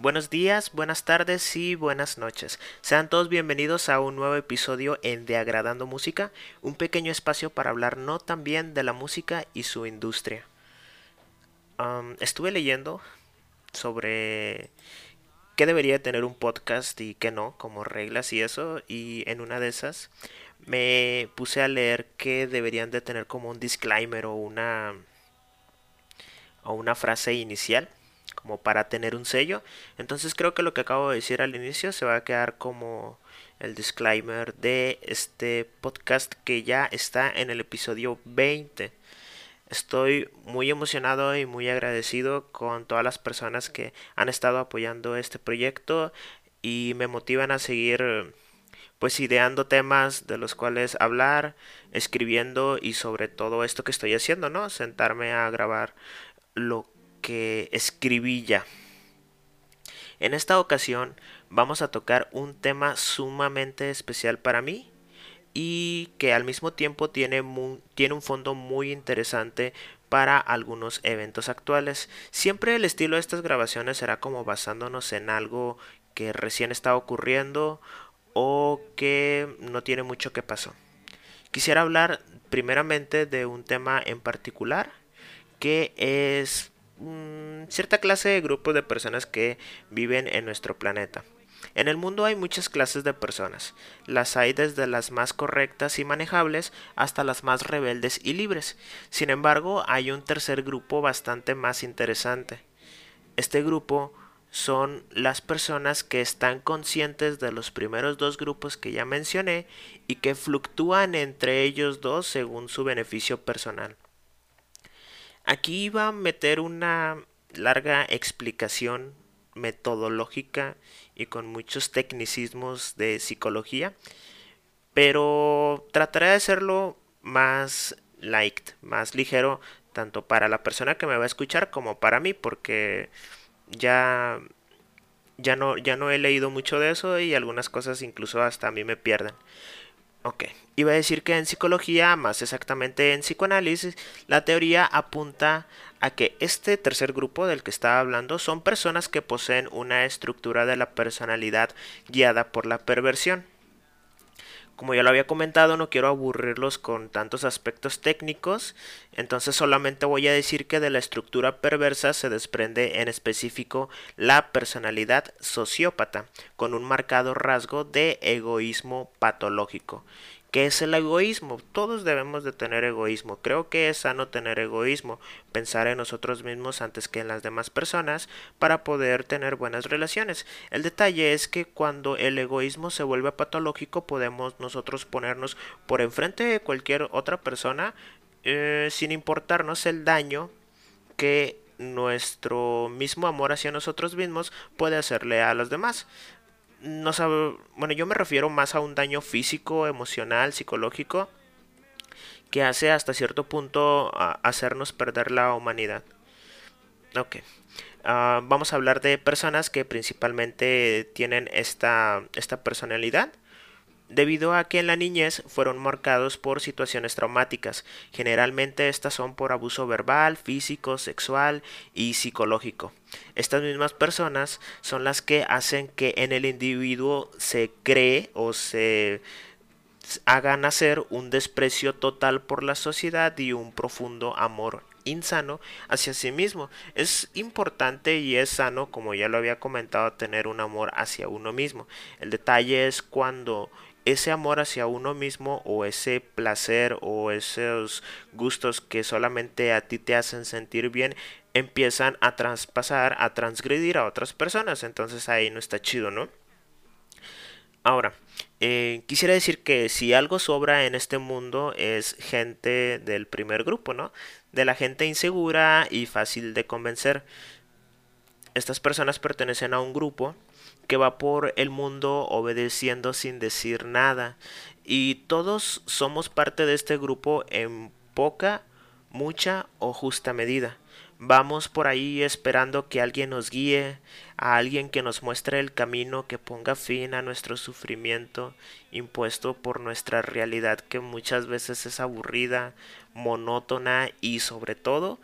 Buenos días, buenas tardes y buenas noches. Sean todos bienvenidos a un nuevo episodio en De Agradando Música, un pequeño espacio para hablar no tan bien de la música y su industria. Um, estuve leyendo sobre qué debería tener un podcast y qué no, como reglas y eso, y en una de esas me puse a leer que deberían de tener como un disclaimer o una o una frase inicial como para tener un sello. Entonces creo que lo que acabo de decir al inicio se va a quedar como el disclaimer de este podcast que ya está en el episodio 20. Estoy muy emocionado y muy agradecido con todas las personas que han estado apoyando este proyecto y me motivan a seguir pues ideando temas de los cuales hablar, escribiendo y sobre todo esto que estoy haciendo, ¿no? Sentarme a grabar lo que escribí ya. En esta ocasión vamos a tocar un tema sumamente especial para mí y que al mismo tiempo tiene, tiene un fondo muy interesante para algunos eventos actuales. Siempre el estilo de estas grabaciones será como basándonos en algo que recién está ocurriendo o que no tiene mucho que pasó. Quisiera hablar primeramente de un tema en particular que es mm, cierta clase de grupo de personas que viven en nuestro planeta. En el mundo hay muchas clases de personas. Las hay desde las más correctas y manejables hasta las más rebeldes y libres. Sin embargo, hay un tercer grupo bastante más interesante. Este grupo son las personas que están conscientes de los primeros dos grupos que ya mencioné y que fluctúan entre ellos dos según su beneficio personal. Aquí iba a meter una larga explicación metodológica y con muchos tecnicismos de psicología, pero trataré de hacerlo más light, más ligero, tanto para la persona que me va a escuchar como para mí, porque ya ya no ya no he leído mucho de eso y algunas cosas incluso hasta a mí me pierden. Ok, iba a decir que en psicología, más exactamente en psicoanálisis, la teoría apunta a que este tercer grupo del que estaba hablando son personas que poseen una estructura de la personalidad guiada por la perversión. Como ya lo había comentado, no quiero aburrirlos con tantos aspectos técnicos, entonces solamente voy a decir que de la estructura perversa se desprende en específico la personalidad sociópata, con un marcado rasgo de egoísmo patológico. ¿Qué es el egoísmo? Todos debemos de tener egoísmo. Creo que es sano tener egoísmo, pensar en nosotros mismos antes que en las demás personas para poder tener buenas relaciones. El detalle es que cuando el egoísmo se vuelve patológico podemos nosotros ponernos por enfrente de cualquier otra persona eh, sin importarnos el daño que nuestro mismo amor hacia nosotros mismos puede hacerle a los demás no sabe, bueno, yo me refiero más a un daño físico, emocional, psicológico, que hace hasta cierto punto hacernos perder la humanidad. Ok. Ah, vamos a hablar de personas que principalmente tienen esta, esta personalidad debido a que en la niñez fueron marcados por situaciones traumáticas. Generalmente estas son por abuso verbal, físico, sexual y psicológico. Estas mismas personas son las que hacen que en el individuo se cree o se haga nacer un desprecio total por la sociedad y un profundo amor insano hacia sí mismo. Es importante y es sano, como ya lo había comentado, tener un amor hacia uno mismo. El detalle es cuando ese amor hacia uno mismo o ese placer o esos gustos que solamente a ti te hacen sentir bien empiezan a traspasar, a transgredir a otras personas. Entonces ahí no está chido, ¿no? Ahora, eh, quisiera decir que si algo sobra en este mundo es gente del primer grupo, ¿no? De la gente insegura y fácil de convencer. Estas personas pertenecen a un grupo que va por el mundo obedeciendo sin decir nada. Y todos somos parte de este grupo en poca, mucha o justa medida. Vamos por ahí esperando que alguien nos guíe, a alguien que nos muestre el camino que ponga fin a nuestro sufrimiento impuesto por nuestra realidad que muchas veces es aburrida, monótona y sobre todo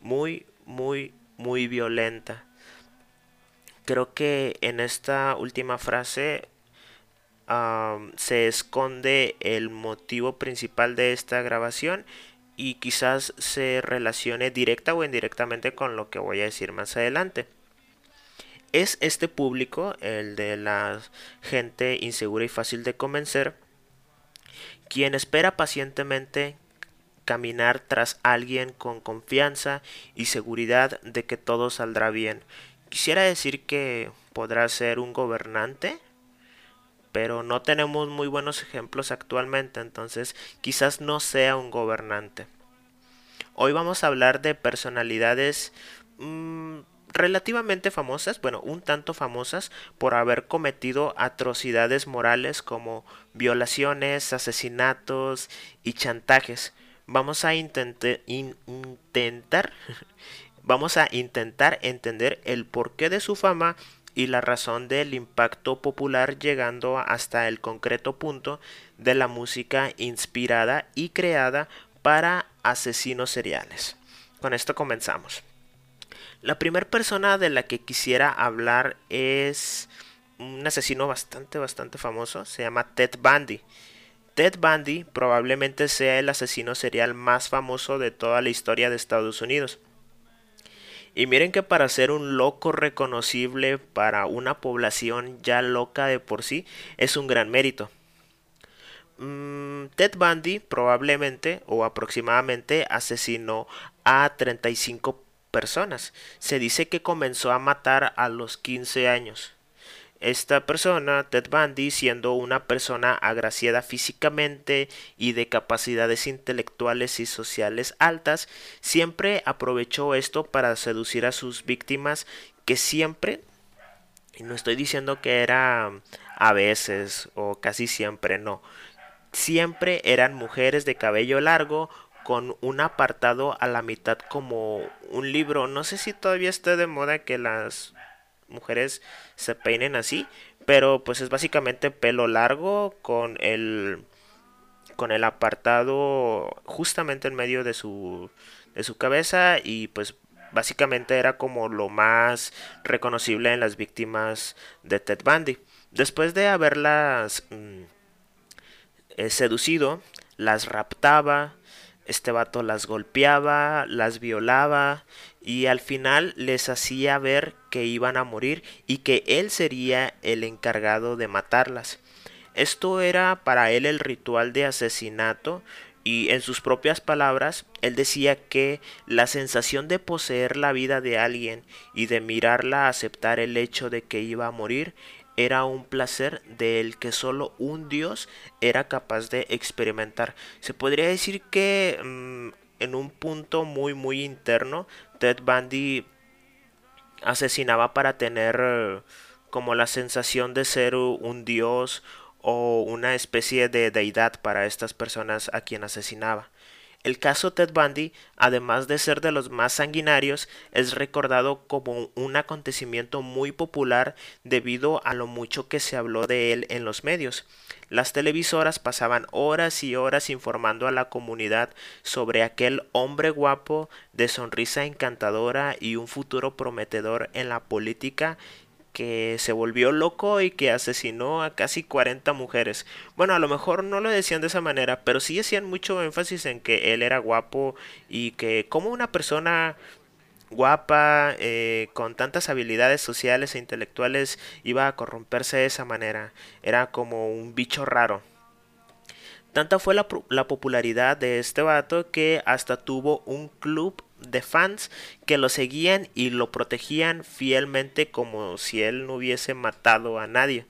muy, muy, muy violenta. Creo que en esta última frase se esconde el motivo principal de esta grabación y quizás se relacione directa o indirectamente con lo que voy a decir más adelante. Es este público, el de la gente insegura y fácil de convencer, quien espera pacientemente caminar tras alguien con confianza y seguridad de que todo saldrá bien. Quisiera decir que podrá ser un gobernante, pero no tenemos muy buenos ejemplos actualmente, entonces quizás no sea un gobernante. Hoy vamos a hablar de personalidades mm, relativamente famosas, bueno, un tanto famosas por haber cometido atrocidades morales como violaciones, asesinatos y chantajes. Vamos a intentar vamos a intentar entender el porqué de su fama y la razón del impacto popular llegando hasta el concreto punto de la música inspirada y creada para asesinos seriales. Con esto comenzamos. La primera persona de la que quisiera hablar es un asesino bastante, bastante famoso. Se llama Ted Bundy. Ted Bundy probablemente sea el asesino serial más famoso de toda la historia de Estados Unidos. Y miren que para ser un loco reconocible para una población ya loca de por sí es un gran mérito. Mm, Ted Bundy probablemente o aproximadamente asesinó a 35 personas. Se dice que comenzó a matar a los 15 años. Esta persona, Ted Bundy, siendo una persona agraciada físicamente y de capacidades intelectuales y sociales altas, siempre aprovechó esto para seducir a sus víctimas que siempre, y no estoy diciendo que era a veces o casi siempre, no, siempre eran mujeres de cabello largo con un apartado a la mitad como un libro. No sé si todavía está de moda que las mujeres se peinen así, pero pues es básicamente pelo largo con el con el apartado justamente en medio de su de su cabeza y pues básicamente era como lo más reconocible en las víctimas de Ted Bundy. Después de haberlas mm, eh, seducido, las raptaba, este vato las golpeaba, las violaba y al final les hacía ver que iban a morir y que él sería el encargado de matarlas. Esto era para él el ritual de asesinato y en sus propias palabras él decía que la sensación de poseer la vida de alguien y de mirarla aceptar el hecho de que iba a morir era un placer del que solo un dios era capaz de experimentar. Se podría decir que mm, en un punto muy muy interno Ted Bundy asesinaba para tener eh, como la sensación de ser un dios o una especie de deidad para estas personas a quien asesinaba. El caso Ted Bundy, además de ser de los más sanguinarios, es recordado como un acontecimiento muy popular debido a lo mucho que se habló de él en los medios. Las televisoras pasaban horas y horas informando a la comunidad sobre aquel hombre guapo, de sonrisa encantadora y un futuro prometedor en la política que se volvió loco y que asesinó a casi 40 mujeres. Bueno, a lo mejor no lo decían de esa manera, pero sí hacían mucho énfasis en que él era guapo y que como una persona guapa, eh, con tantas habilidades sociales e intelectuales, iba a corromperse de esa manera. Era como un bicho raro. Tanta fue la, la popularidad de este vato que hasta tuvo un club de fans que lo seguían y lo protegían fielmente como si él no hubiese matado a nadie.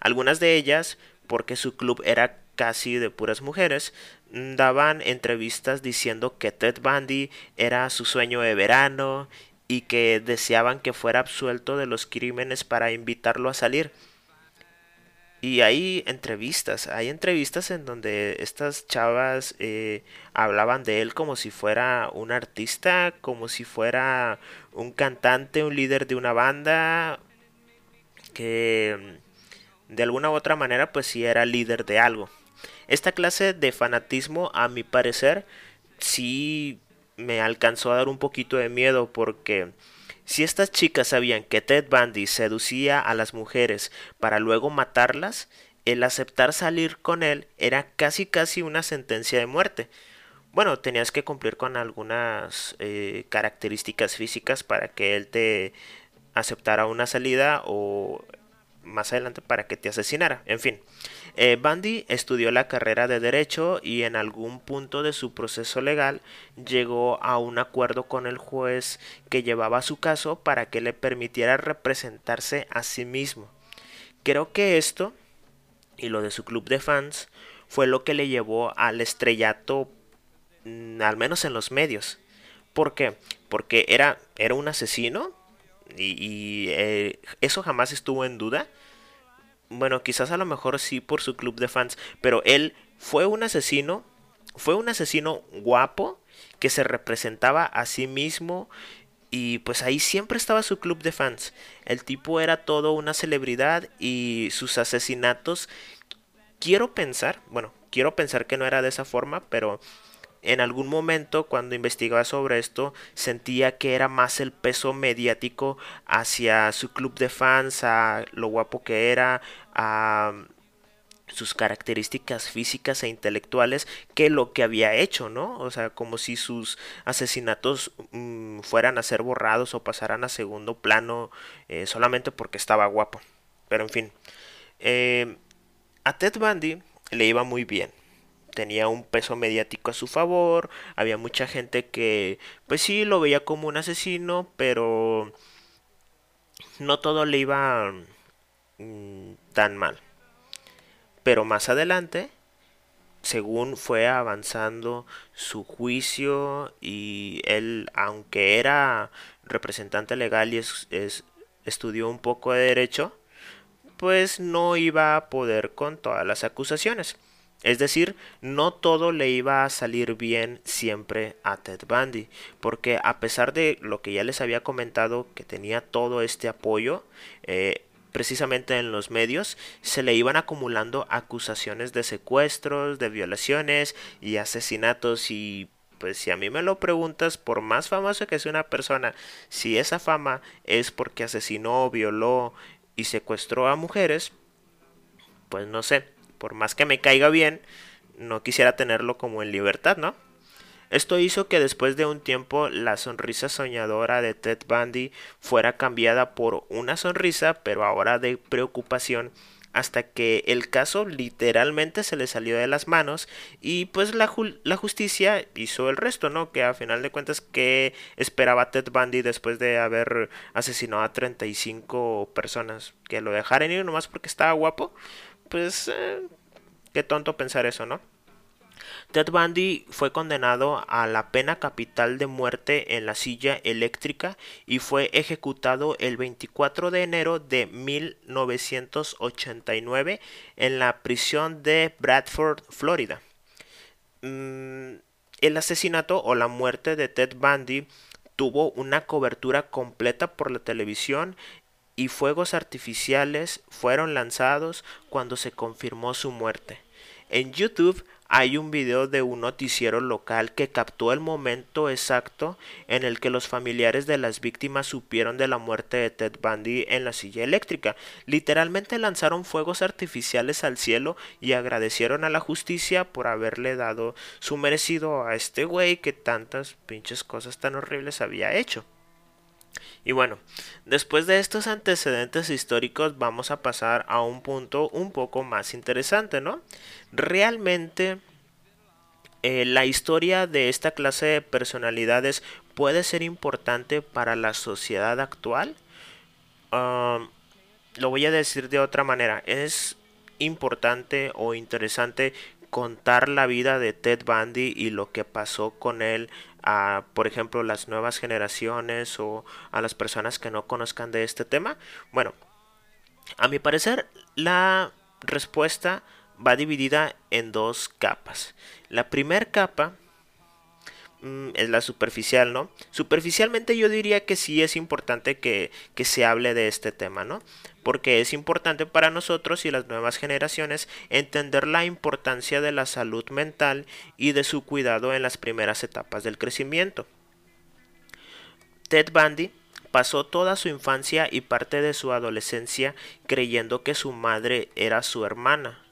Algunas de ellas, porque su club era casi de puras mujeres, daban entrevistas diciendo que Ted Bundy era su sueño de verano y que deseaban que fuera absuelto de los crímenes para invitarlo a salir. Y hay entrevistas, hay entrevistas en donde estas chavas eh, hablaban de él como si fuera un artista, como si fuera un cantante, un líder de una banda, que mm, de alguna u otra manera pues sí era líder de algo. Esta clase de fanatismo a mi parecer sí me alcanzó a dar un poquito de miedo porque Si estas chicas sabían que Ted Bundy seducía a las mujeres para luego matarlas, el aceptar salir con él era casi casi una sentencia de muerte. Bueno, tenías que cumplir con algunas eh, características físicas para que él te aceptara una salida o más adelante para que te asesinara. En fin, eh, Bundy estudió la carrera de derecho y en algún punto de su proceso legal llegó a un acuerdo con el juez que llevaba su caso para que le permitiera representarse a sí mismo. Creo que esto y lo de su club de fans fue lo que le llevó al estrellato, mm, al menos en los medios. ¿Por qué? Porque era, era un asesino y, eh, eso jamás estuvo en duda. Bueno, quizás a lo mejor sí por su club de fans, pero él fue un asesino, fue un asesino guapo que se representaba a sí mismo y pues ahí siempre estaba su club de fans. El tipo era todo una celebridad y sus asesinatos, quiero pensar, bueno, quiero pensar que no era de esa forma, pero en algún momento cuando investigaba sobre esto sentía que era más el peso mediático hacia su club de fans, a lo guapo que era, a sus características físicas e intelectuales que lo que había hecho, ¿no? O sea, como si sus asesinatos mm, fueran a ser borrados o pasaran a segundo plano eh, solamente porque estaba guapo. Pero en fin, eh, a Ted Bundy le iba muy bien tenía un peso mediático a su favor, había mucha gente que pues sí lo veía como un asesino, pero no todo le iba mm, tan mal. Pero más adelante, según fue avanzando su juicio y él, aunque era representante legal y estudió un poco de derecho, pues no iba a poder con todas las acusaciones. Es decir, no todo le iba a salir bien siempre a Ted Bundy, porque a pesar de lo que ya les había comentado, que tenía todo este apoyo, eh, precisamente en los medios, se le iban acumulando acusaciones de secuestros, de violaciones y asesinatos. Y pues si a mí me lo preguntas, por más famoso que sea una persona, si esa fama es porque asesinó, violó y secuestró a mujeres, pues no sé, por más que me caiga bien, no quisiera tenerlo como en libertad, ¿no? Esto hizo que después de un tiempo la sonrisa soñadora de Ted Bundy fuera cambiada por una sonrisa, pero ahora de preocupación, hasta que el caso literalmente se le salió de las manos y pues la, justicia hizo el resto, ¿no? Que a final de cuentas, ¿qué esperaba Ted Bundy después de haber asesinado a 35 personas? ¿Que lo dejaran ir nomás porque estaba guapo? Pues eh, qué tonto pensar eso, ¿no? Ted Bundy fue condenado a la pena capital de muerte en la silla eléctrica y fue ejecutado el 24 de enero de 1989 en la prisión de Bradford, Florida. Mm, el asesinato o la muerte de Ted Bundy tuvo una cobertura completa por la televisión y fuegos artificiales fueron lanzados cuando se confirmó su muerte. En YouTube hay un video de un noticiero local que captó el momento exacto en el que los familiares de las víctimas supieron de la muerte de Ted Bundy en la silla eléctrica. Literalmente lanzaron fuegos artificiales al cielo y agradecieron a la justicia por haberle dado su merecido a este güey que tantas pinches cosas tan horribles había hecho. Y bueno, después de estos antecedentes históricos vamos a pasar a un punto un poco más interesante, ¿no? Realmente eh, la historia de esta clase de personalidades puede ser importante para la sociedad actual. lo voy a decir de otra manera. Es importante o interesante contar la vida de Ted Bundy y lo que pasó con él a, por ejemplo, las nuevas generaciones o a las personas que no conozcan de este tema? Bueno, a mi parecer, la respuesta va dividida en dos capas. La primera capa mm, es la superficial, ¿no? Superficialmente yo diría que sí es importante que, que se hable de este tema, ¿no? porque es importante para nosotros y las nuevas generaciones entender la importancia de la salud mental y de su cuidado en las primeras etapas del crecimiento. Ted Bundy pasó toda su infancia y parte de su adolescencia creyendo que su madre era su hermana.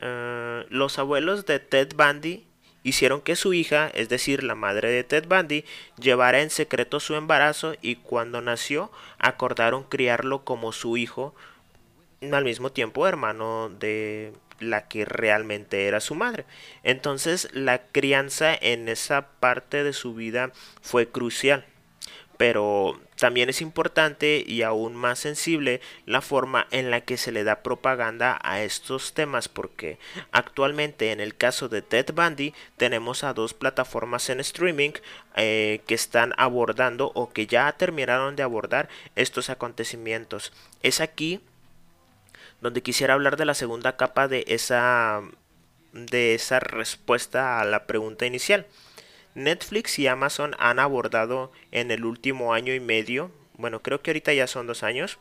Eh, los abuelos de Ted Bundy hicieron que su hija, es decir, la madre de Ted Bundy, llevara en secreto su embarazo y cuando nació acordaron criarlo como su hijo, al mismo tiempo hermano de la que realmente era su madre. Entonces la crianza en esa parte de su vida fue crucial. Pero también es importante y aún más sensible la forma en la que se le da propaganda a estos temas porque actualmente en el caso de Ted Bundy tenemos a dos plataformas en streaming eh, que están abordando o que ya terminaron de abordar estos acontecimientos. Es aquí donde quisiera hablar de la segunda capa de esa de esa respuesta a la pregunta inicial. Netflix y Amazon han abordado en el último año y medio, bueno, creo que ahorita ya son dos años,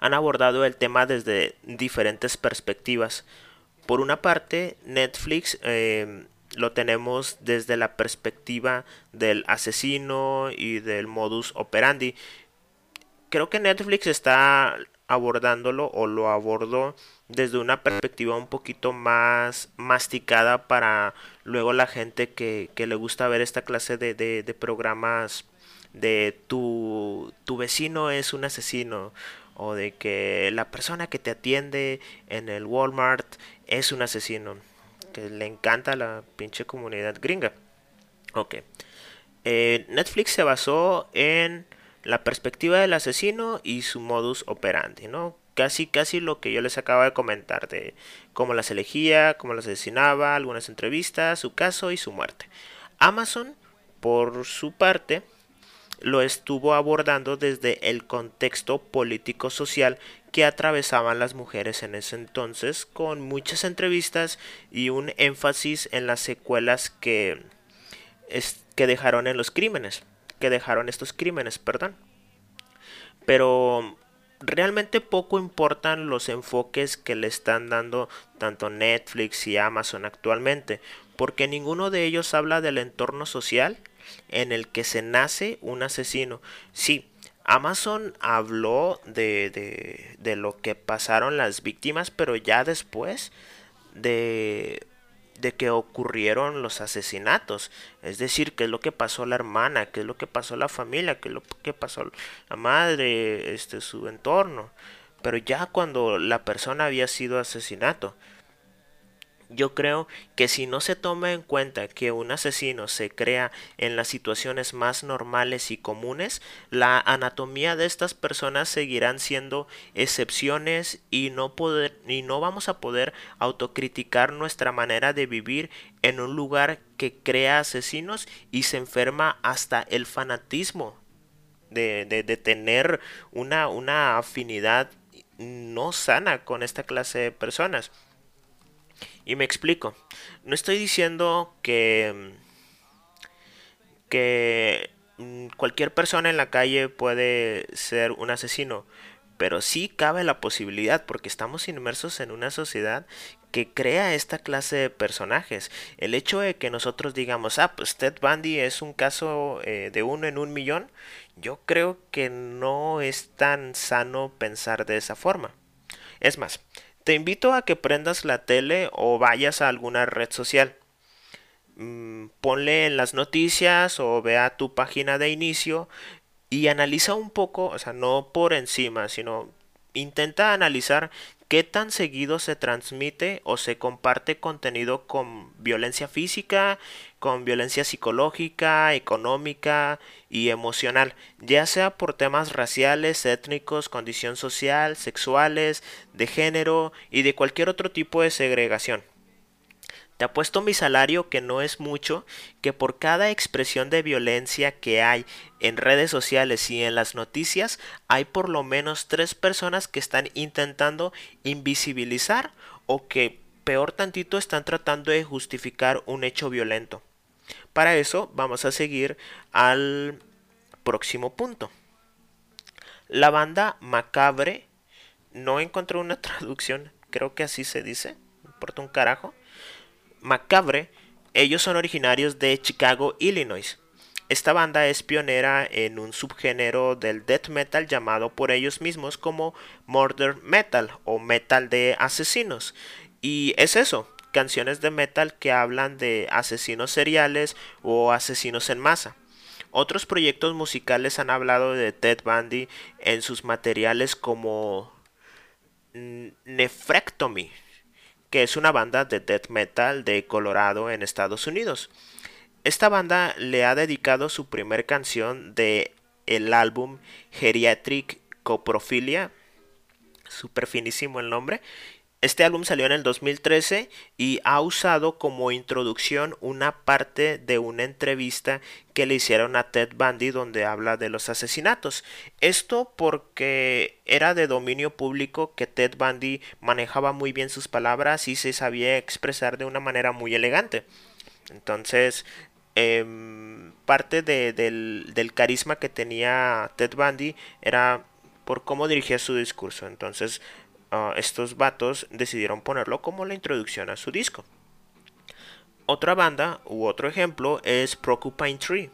han abordado el tema desde diferentes perspectivas. Por una parte, Netflix eh, lo tenemos desde la perspectiva del asesino y del modus operandi. Creo que Netflix está abordándolo o lo abordó desde una perspectiva un poquito más masticada para luego la gente que, le gusta ver esta clase de, de, programas de tu, tu vecino es un asesino o de que la persona que te atiende en el Walmart es un asesino que le encanta la pinche comunidad gringa ok eh, Netflix se basó en la perspectiva del asesino y su modus operandi, ¿no? Casi, casi lo que yo les acabo de comentar de cómo las elegía, cómo las asesinaba, algunas entrevistas, su caso y su muerte. Amazon, por su parte, lo estuvo abordando desde el contexto político-social que atravesaban las mujeres en ese entonces, con muchas entrevistas y un énfasis en las secuelas que, que dejaron en los crímenes que dejaron estos crímenes, perdón. Pero realmente poco importan los enfoques que le están dando tanto Netflix y Amazon actualmente, porque ninguno de ellos habla del entorno social en el que se nace un asesino. Sí, Amazon habló de, de, de lo que pasaron las víctimas, pero ya después de de que ocurrieron los asesinatos. Es decir, qué es lo que pasó a la hermana, qué es lo que pasó a la familia, qué es lo que pasó a la madre, este, su entorno. Pero ya cuando la persona había sido asesinato, yo creo que si no se toma en cuenta que un asesino se crea en las situaciones más normales y comunes, la anatomía de estas personas seguirán siendo excepciones y no poder y no vamos a poder autocriticar nuestra manera de vivir en un lugar que crea asesinos y se enferma hasta el fanatismo de, de, de tener una, una afinidad no sana con esta clase de personas. Y me explico. No estoy diciendo que que mm, cualquier persona en la calle puede ser un asesino, pero sí cabe la posibilidad porque estamos inmersos en una sociedad que crea esta clase de personajes. El hecho de que nosotros digamos, ah, pues Ted Bundy es un caso eh, de uno en un millón, yo creo que no es tan sano pensar de esa forma. Es más, te invito a que prendas la tele o vayas a alguna red social. Mm, ponle en las noticias o vea tu página de inicio y analiza un poco, o sea, no por encima, sino intenta analizar qué tan seguido se transmite o se comparte contenido con violencia física, con violencia psicológica, económica y emocional, ya sea por temas raciales, étnicos, condición social, sexuales, de género y de cualquier otro tipo de segregación. Te apuesto mi salario que no es mucho, que por cada expresión de violencia que hay en redes sociales y en las noticias, hay por lo menos tres personas que están intentando invisibilizar o que peor tantito están tratando de justificar un hecho violento. Para eso vamos a seguir al próximo punto. La banda Macabre no encontró una traducción, creo que así se dice, importa un carajo Macabre, ellos son originarios de Chicago, Illinois. Esta banda es pionera en un subgénero del death metal llamado por ellos mismos como murder metal o metal de asesinos. Y es eso, canciones de metal que hablan de asesinos seriales o asesinos en masa. Otros proyectos musicales han hablado de Ted Bundy en sus materiales como Nephrectomy, que es una banda de death metal de Colorado en Estados Unidos. Esta banda le ha dedicado su primer canción de el álbum Geriatric Coprofilia, super finísimo el nombre, este álbum salió en el 2013 y ha usado como introducción una parte de una entrevista que le hicieron a Ted Bundy donde habla de los asesinatos. Esto porque era de dominio público que Ted Bundy manejaba muy bien sus palabras y se sabía expresar de una manera muy elegante. Entonces, em, parte del, del carisma que tenía Ted Bundy era por cómo dirigía su discurso. Entonces, Ah, estos vatos decidieron ponerlo como la introducción a su disco. Otra banda u otro ejemplo es Procupine Tree,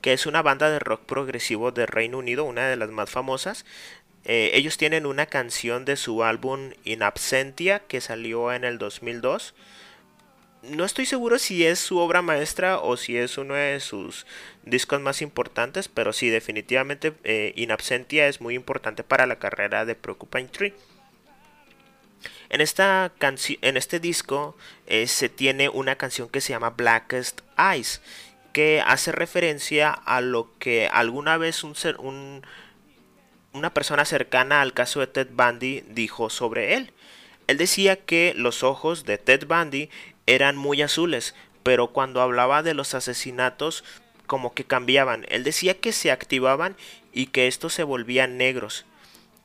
que es una banda de rock progresivo de Reino Unido, una de las más famosas. Eh, ellos tienen una canción de su álbum In Absentia que salió en el 2002. No estoy seguro si es su obra maestra o si es uno de sus discos más importantes, pero sí, definitivamente eh, In Absentia es muy importante para la carrera de Procupine Tree. En, esta en este disco eh, se tiene una canción que se llama Blackest Eyes, que hace referencia a lo que alguna vez un, un, una persona cercana al caso de Ted Bundy dijo sobre él. Él decía que los ojos de Ted Bundy eran muy azules, pero cuando hablaba de los asesinatos como que cambiaban. Él decía que se activaban y que estos se volvían negros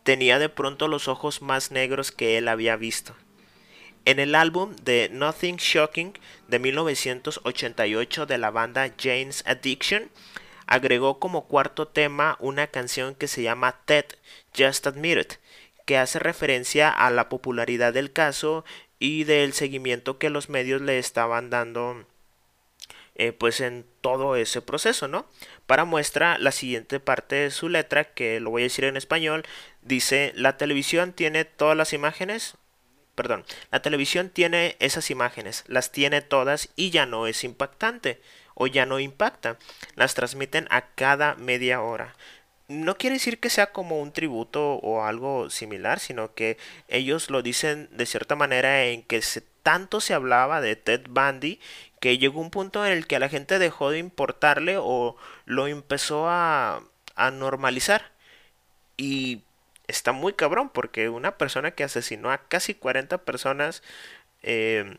tenía de pronto los ojos más negros que él había visto. En el álbum de Nothing Shocking de 1988 de la banda Jane's Addiction, agregó como cuarto tema una canción que se llama Ted Just Admit It, que hace referencia a la popularidad del caso y del seguimiento que los medios le estaban dando eh, pues en todo ese proceso, ¿no? Para muestra la siguiente parte de su letra, que lo voy a decir en español, dice, la televisión tiene todas las imágenes, perdón, la televisión tiene esas imágenes, las tiene todas y ya no es impactante o ya no impacta, las transmiten a cada media hora. No quiere decir que sea como un tributo o algo similar, sino que ellos lo dicen de cierta manera en que se, tanto se hablaba de Ted Bundy que llegó un punto en el que a la gente dejó de importarle o lo empezó a, a normalizar. Y está muy cabrón porque una persona que asesinó a casi 40 personas em,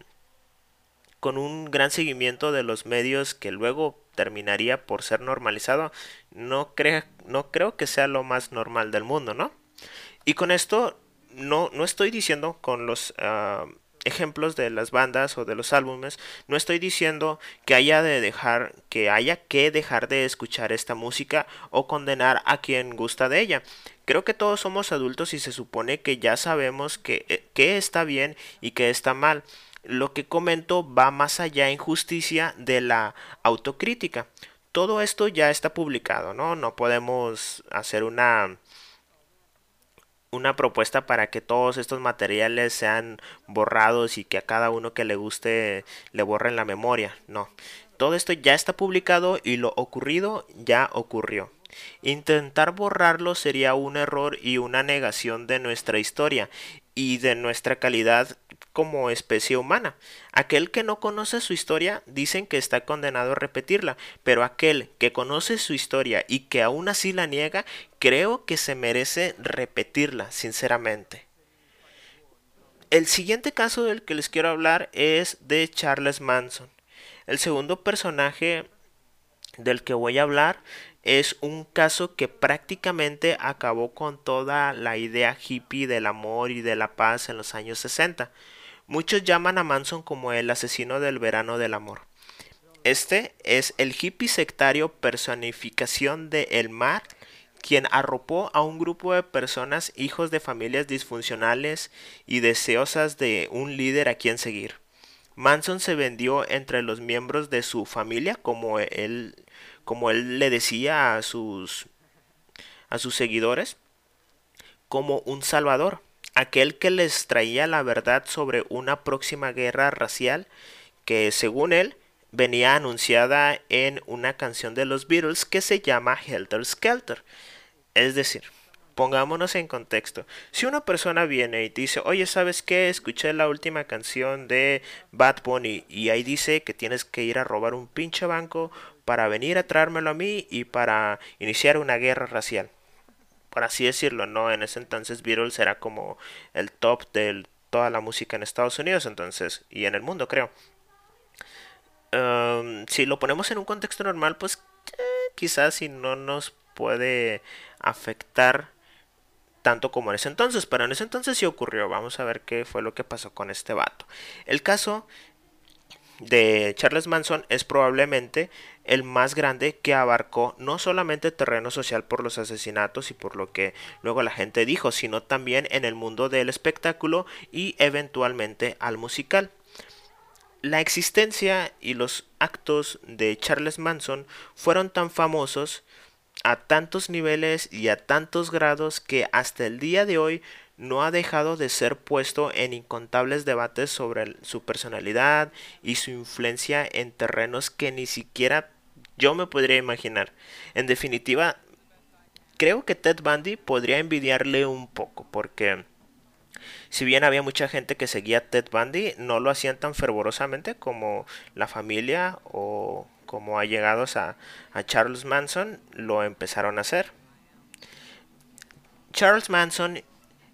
con un gran seguimiento de los medios que luego terminaría por ser normalizado, no, no creo que sea lo más normal del mundo, ¿no? Y con esto no, no estoy diciendo con los ah, ejemplos de las bandas o de los álbumes, no estoy diciendo que haya de dejar que haya que dejar de escuchar esta música o condenar a quien gusta de ella. Creo que todos somos adultos y se supone que ya sabemos que, eh, está bien y que está mal. Lo que comento va más allá en justicia de la autocrítica. Todo esto ya está publicado, ¿no? No podemos hacer una una propuesta para que todos estos materiales sean borrados y que a cada uno que le guste le borren la memoria. No, todo esto ya está publicado y lo ocurrido ya ocurrió. Intentar borrarlo sería un error y una negación de nuestra historia y de nuestra calidad como especie humana. Aquel que no conoce su historia dicen que está condenado a repetirla, pero aquel que conoce su historia y que aún así la niega, creo que se merece repetirla, sinceramente. El siguiente caso del que les quiero hablar es de Charles Manson. El segundo personaje del que voy a hablar es un caso que prácticamente acabó con toda la idea hippie del amor y de la paz en los años 60. Muchos llaman a Manson como el asesino del verano del amor. Este es el hippie sectario personificación de el mar quien arropó a un grupo de personas hijos de familias disfuncionales y deseosas de un líder a quien seguir. Manson se vendió entre los miembros de su familia como el como él le decía a sus a sus seguidores, como un salvador, aquel que les traía la verdad sobre una próxima guerra racial que según él venía anunciada en una canción de los Beatles que se llama Helter Skelter. Es decir, pongámonos en contexto. Si una persona viene y dice, oye, ¿sabes qué? Escuché la última canción de Bad Bunny y ahí dice que tienes que ir a robar un pinche banco para venir a traérmelo a mí y para iniciar una guerra racial. Por así decirlo, ¿no? En ese entonces Beatles era como el top de toda la música en Estados Unidos, entonces, y en el mundo, creo. Um, si lo ponemos en un contexto normal, pues eh, quizás si no nos puede afectar tanto como en ese entonces, pero en ese entonces sí ocurrió. Vamos a ver qué fue lo que pasó con este vato. El caso de Charles Manson es probablemente el más grande que abarcó no solamente terreno social por los asesinatos y por lo que luego la gente dijo, sino también en el mundo del espectáculo y eventualmente al musical. La existencia y los actos de Charles Manson fueron tan famosos a tantos niveles y a tantos grados que hasta el día de hoy no ha dejado de ser puesto en incontables debates sobre su personalidad y su influencia en terrenos que ni siquiera yo me podría imaginar. En definitiva, creo que Ted Bundy podría envidiarle un poco porque si bien había mucha gente que seguía a Ted Bundy, no lo hacían tan fervorosamente como la familia o como allegados a, a Charles Manson lo empezaron a hacer. Charles Manson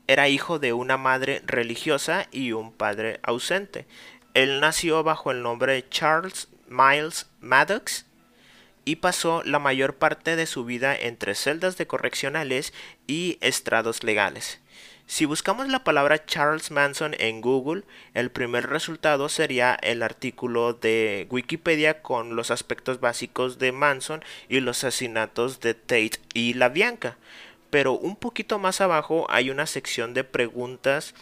era hijo de una madre religiosa y un padre ausente. Él nació bajo el nombre Charles Miles Maddox y pasó la mayor parte de su vida entre celdas de correccionales y estrados legales. Si buscamos la palabra Charles Manson en Google, el primer resultado sería el artículo de Wikipedia con los aspectos básicos de Manson y los asesinatos de Tate y la Bianca. Pero un poquito más abajo hay una sección de preguntas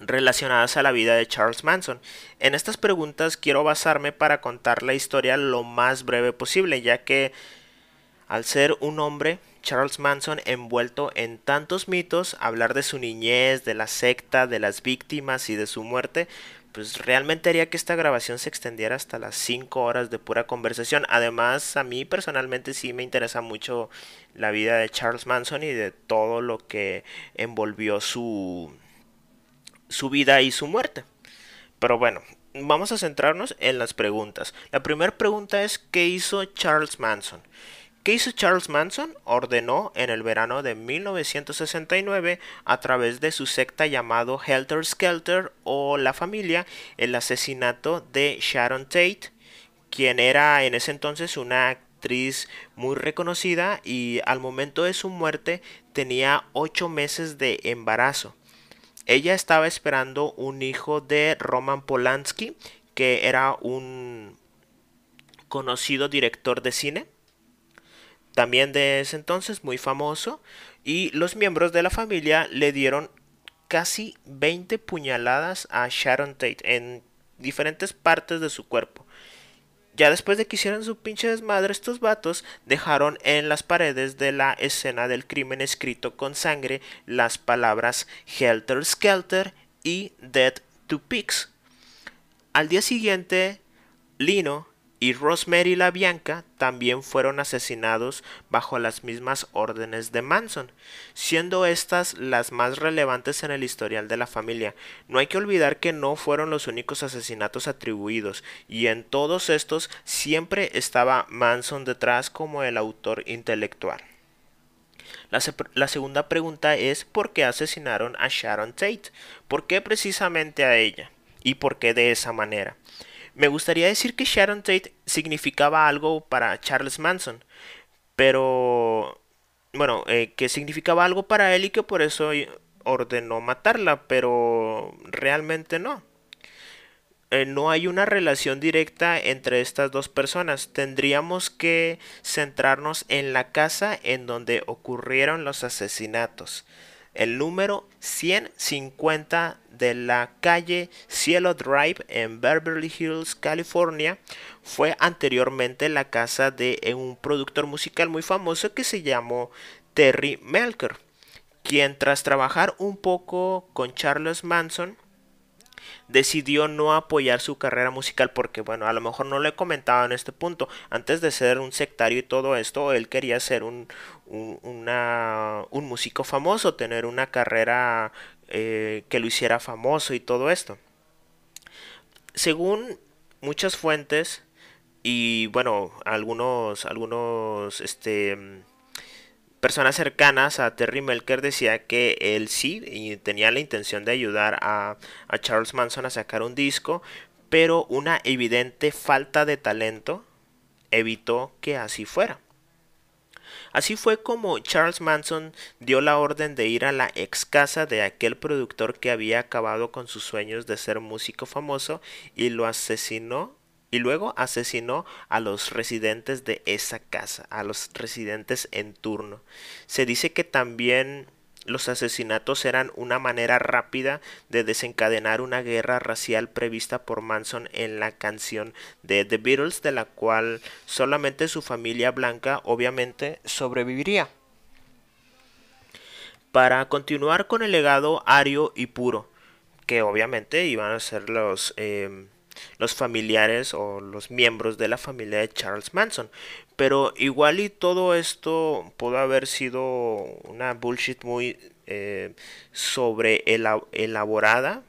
relacionadas a la vida de Charles Manson. En estas preguntas quiero basarme para contar la historia lo más breve posible, ya que al ser un hombre Charles Manson envuelto en tantos mitos, hablar de su niñez, de la secta, de las víctimas y de su muerte, pues realmente haría que esta grabación se extendiera hasta las 5 horas de pura conversación. Además, a mí personalmente sí me interesa mucho la vida de Charles Manson y de todo lo que envolvió su, su vida y su muerte. Pero bueno, vamos a centrarnos en las preguntas. La primera pregunta es ¿qué hizo Charles Manson? ¿Qué hizo Charles Manson? Ordenó en el verano de 1969 a través de su secta llamado Helter Skelter o la familia el asesinato de Sharon Tate, quien era en ese entonces una actriz muy reconocida y al momento de su muerte tenía ocho meses de embarazo. Ella estaba esperando un hijo de Roman Polanski, que era un conocido director de cine también de ese entonces muy famoso, y los miembros de la familia le dieron casi 20 puñaladas a Sharon Tate en diferentes partes de su cuerpo. Ya después de que hicieron su pinche desmadre, estos vatos dejaron en las paredes de la escena del crimen escrito con sangre las palabras Helter Skelter y Dead to Pigs. Al día siguiente, Lino y Rosemary la Bianca también fueron asesinados bajo las mismas órdenes de Manson, siendo estas las más relevantes en el historial de la familia. No hay que olvidar que no fueron los únicos asesinatos atribuidos, y en todos estos siempre estaba Manson detrás como el autor intelectual. La, la, segunda pregunta es ¿por qué asesinaron a Sharon Tate? ¿Por qué precisamente a ella? ¿Y por qué de esa manera? Me gustaría decir que Sharon Tate significaba algo para Charles Manson, pero bueno, eh, que significaba algo para él y que por eso ordenó matarla, pero realmente no. Eh, no hay una relación directa entre estas dos personas. Tendríamos que centrarnos en la casa en donde ocurrieron los asesinatos. El número 150 de la calle Cielo Drive en Beverly Hills, California, fue anteriormente la casa de un productor musical muy famoso que se llamó Terry Melker, quien tras trabajar un poco con Charles Manson, decidió no apoyar su carrera musical porque, bueno, a lo mejor no le he comentado en este punto. Antes de ser un sectario y todo esto, él quería ser un, un, un músico famoso, tener una carrera eh, que lo hiciera famoso y todo esto. Según muchas fuentes y bueno, algunos, algunos, este, personas cercanas a Terry Melker decía que él sí tenía la intención de ayudar a, a Charles Manson a sacar un disco, pero una evidente falta de talento evitó que así fuera. Así fue como Charles Manson dio la orden de ir a la ex casa de aquel productor que había acabado con sus sueños de ser músico famoso y lo asesinó y luego asesinó a los residentes de esa casa, a los residentes en turno. Se dice que también los asesinatos eran una manera rápida de desencadenar una guerra racial prevista por Manson en la canción de The Beatles, de la cual solamente su familia blanca obviamente sobreviviría. Para continuar con el legado ario y puro, que obviamente iban a ser los eh, los familiares o los miembros de la familia de Charles Manson. Pero igual y todo esto pudo haber sido una bullshit muy eh, sobre elaborada.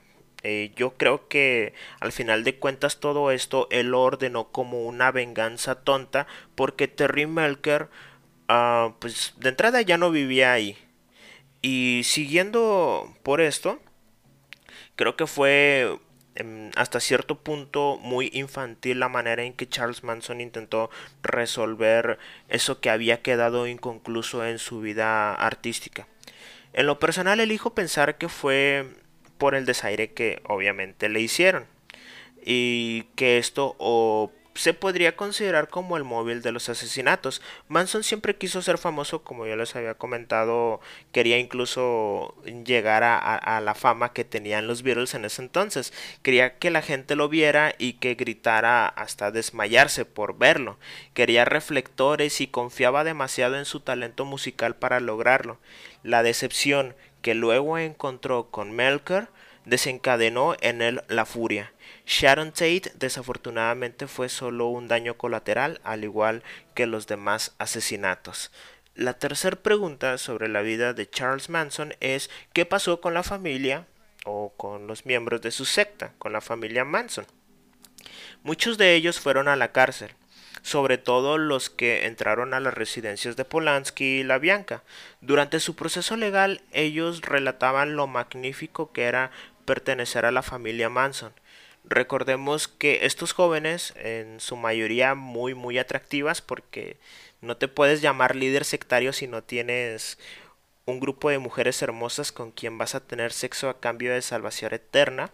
Eh, yo creo que al final de cuentas todo esto él ordenó como una venganza tonta porque Terry Melker ah, pues de entrada ya no vivía ahí. Y siguiendo por esto, creo que fue hasta cierto punto muy infantil la manera en que Charles Manson intentó resolver eso que había quedado inconcluso en su vida artística. En lo personal elijo pensar que fue por el desaire que obviamente le hicieron y que esto o se podría considerar como el móvil de los asesinatos. Manson siempre quiso ser famoso, como ya les había comentado, quería incluso llegar a, la fama que tenían los Beatles en ese entonces. Quería que la gente lo viera y que gritara hasta desmayarse por verlo. Quería reflectores y confiaba demasiado en su talento musical para lograrlo. La decepción que luego encontró con Melker desencadenó en él la furia. Sharon Tate desafortunadamente fue solo un daño colateral, al igual que los demás asesinatos. La tercera pregunta sobre la vida de Charles Manson es ¿qué pasó con la familia o con los miembros de su secta, con la familia Manson? Muchos de ellos fueron a la cárcel, sobre todo los que entraron a las residencias de Polanski y La Bianca. Durante su proceso legal ellos relataban lo magnífico que era pertenecer a la familia Manson. Recordemos que estos jóvenes, en su mayoría muy muy atractivas, porque no te puedes llamar líder sectario si no tienes un grupo de mujeres hermosas con quien vas a tener sexo a cambio de salvación eterna.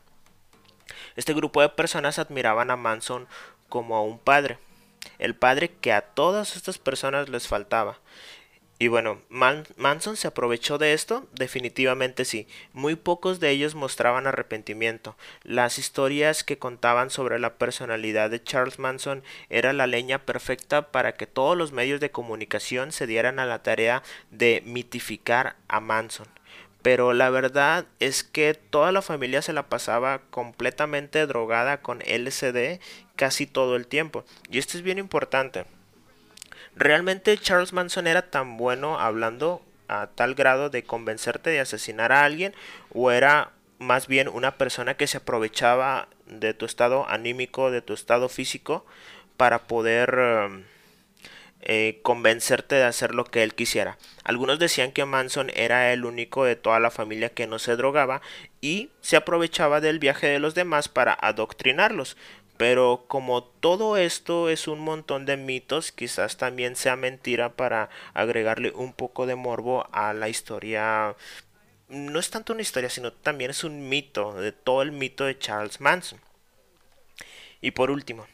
Este grupo de personas admiraban a Manson como a un padre, el padre que a todas estas personas les faltaba. Y bueno, Manson se aprovechó de esto, definitivamente sí. Muy pocos de ellos mostraban arrepentimiento. Las historias que contaban sobre la personalidad de Charles Manson era la leña perfecta para que todos los medios de comunicación se dieran a la tarea de mitificar a Manson. Pero la verdad es que toda la familia se la pasaba completamente drogada con LSD casi todo el tiempo. Y esto es bien importante. ¿Realmente Charles Manson era tan bueno hablando a tal grado de convencerte de asesinar a alguien o era más bien una persona que se aprovechaba de tu estado anímico, de tu estado físico para poder um, eh, convencerte de hacer lo que él quisiera. Algunos decían que Manson era el único de toda la familia que no se drogaba y se aprovechaba del viaje de los demás para adoctrinarlos. Pero como todo esto es un montón de mitos, quizás también sea mentira para agregarle un poco de morbo a la historia. No es tanto una historia, sino también es un mito, de todo el mito de Charles Manson. Y por último,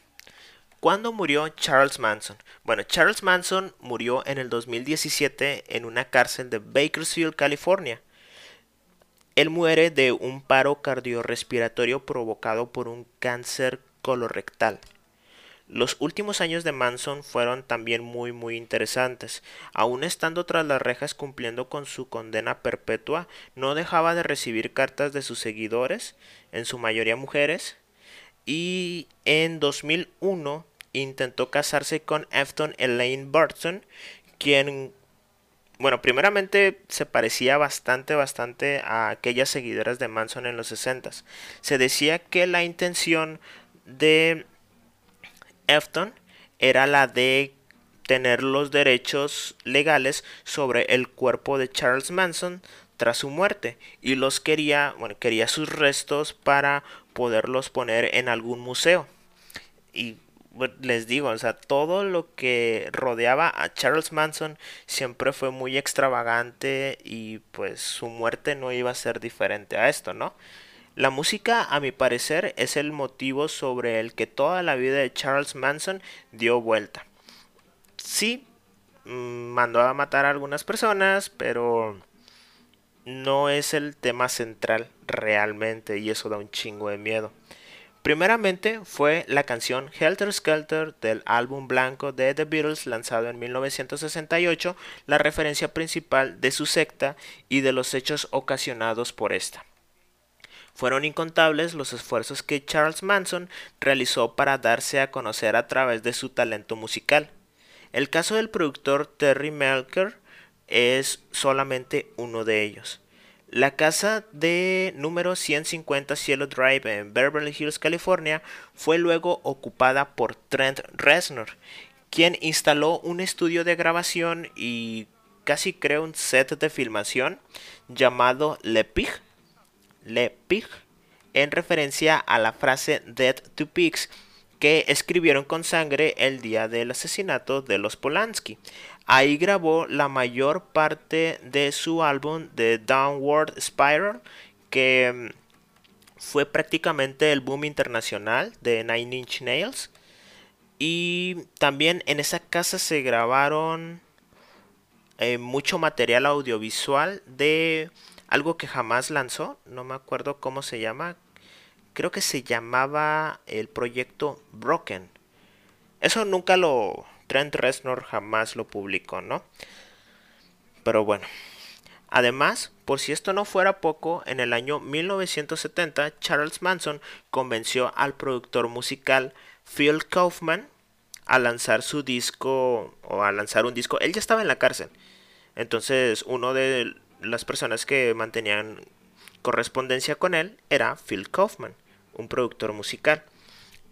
¿cuándo murió Charles Manson? Bueno, Charles Manson murió en el 2017 en una cárcel de Bakersfield, California. Él muere de un paro cardiorrespiratorio provocado por un cáncer colorectal. Los últimos años de Manson fueron también muy muy interesantes. Aún estando tras las rejas cumpliendo con su condena perpetua, no dejaba de recibir cartas de sus seguidores, en su mayoría mujeres, y en 2001 intentó casarse con Afton Elaine Burton, quien, bueno, primeramente se parecía bastante, bastante a aquellas seguidoras de Manson en los 60. Se decía que la intención de Afton era la de tener los derechos legales sobre el cuerpo de Charles Manson tras su muerte y los quería, bueno, quería sus restos para poderlos poner en algún museo. Y les digo, o sea, todo lo que rodeaba a Charles Manson siempre fue muy extravagante y pues su muerte no iba a ser diferente a esto, ¿no? La música, a mi parecer, es el motivo sobre el que toda la vida de Charles Manson dio vuelta. Sí, mm, mandó a matar a algunas personas, pero no es el tema central realmente y eso da un chingo de miedo. Primeramente fue la canción Helter Skelter del álbum blanco de The Beatles lanzado en 1968, la referencia principal de su secta y de los hechos ocasionados por esta. Fueron incontables los esfuerzos que Charles Manson realizó para darse a conocer a través de su talento musical. El caso del productor Terry Melker es solamente uno de ellos. La casa de número 150 Cielo Drive en Beverly Hills, California, fue luego ocupada por Trent Reznor, quien instaló un estudio de grabación y casi creó un set de filmación llamado Le Pig le Pig, en referencia a la frase Dead to Pigs que escribieron con sangre el día del asesinato de los Polanski. Ahí grabó la mayor parte de su álbum The Downward Spiral, que mm, fue prácticamente el boom internacional de Nine Inch Nails. Y también en esa casa se grabaron eh, mucho material audiovisual de algo que jamás lanzó, no me acuerdo cómo se llama, creo que se llamaba el proyecto Broken. Eso nunca lo, Trent Reznor jamás lo publicó, ¿no? Pero bueno. Además, por si esto no fuera poco, en el año 1970 Charles Manson convenció al productor musical Phil Kaufman a lanzar su disco o a lanzar un disco. Él ya estaba en la cárcel. Entonces, uno de las personas que mantenían correspondencia con él era Phil Kaufman, un productor musical.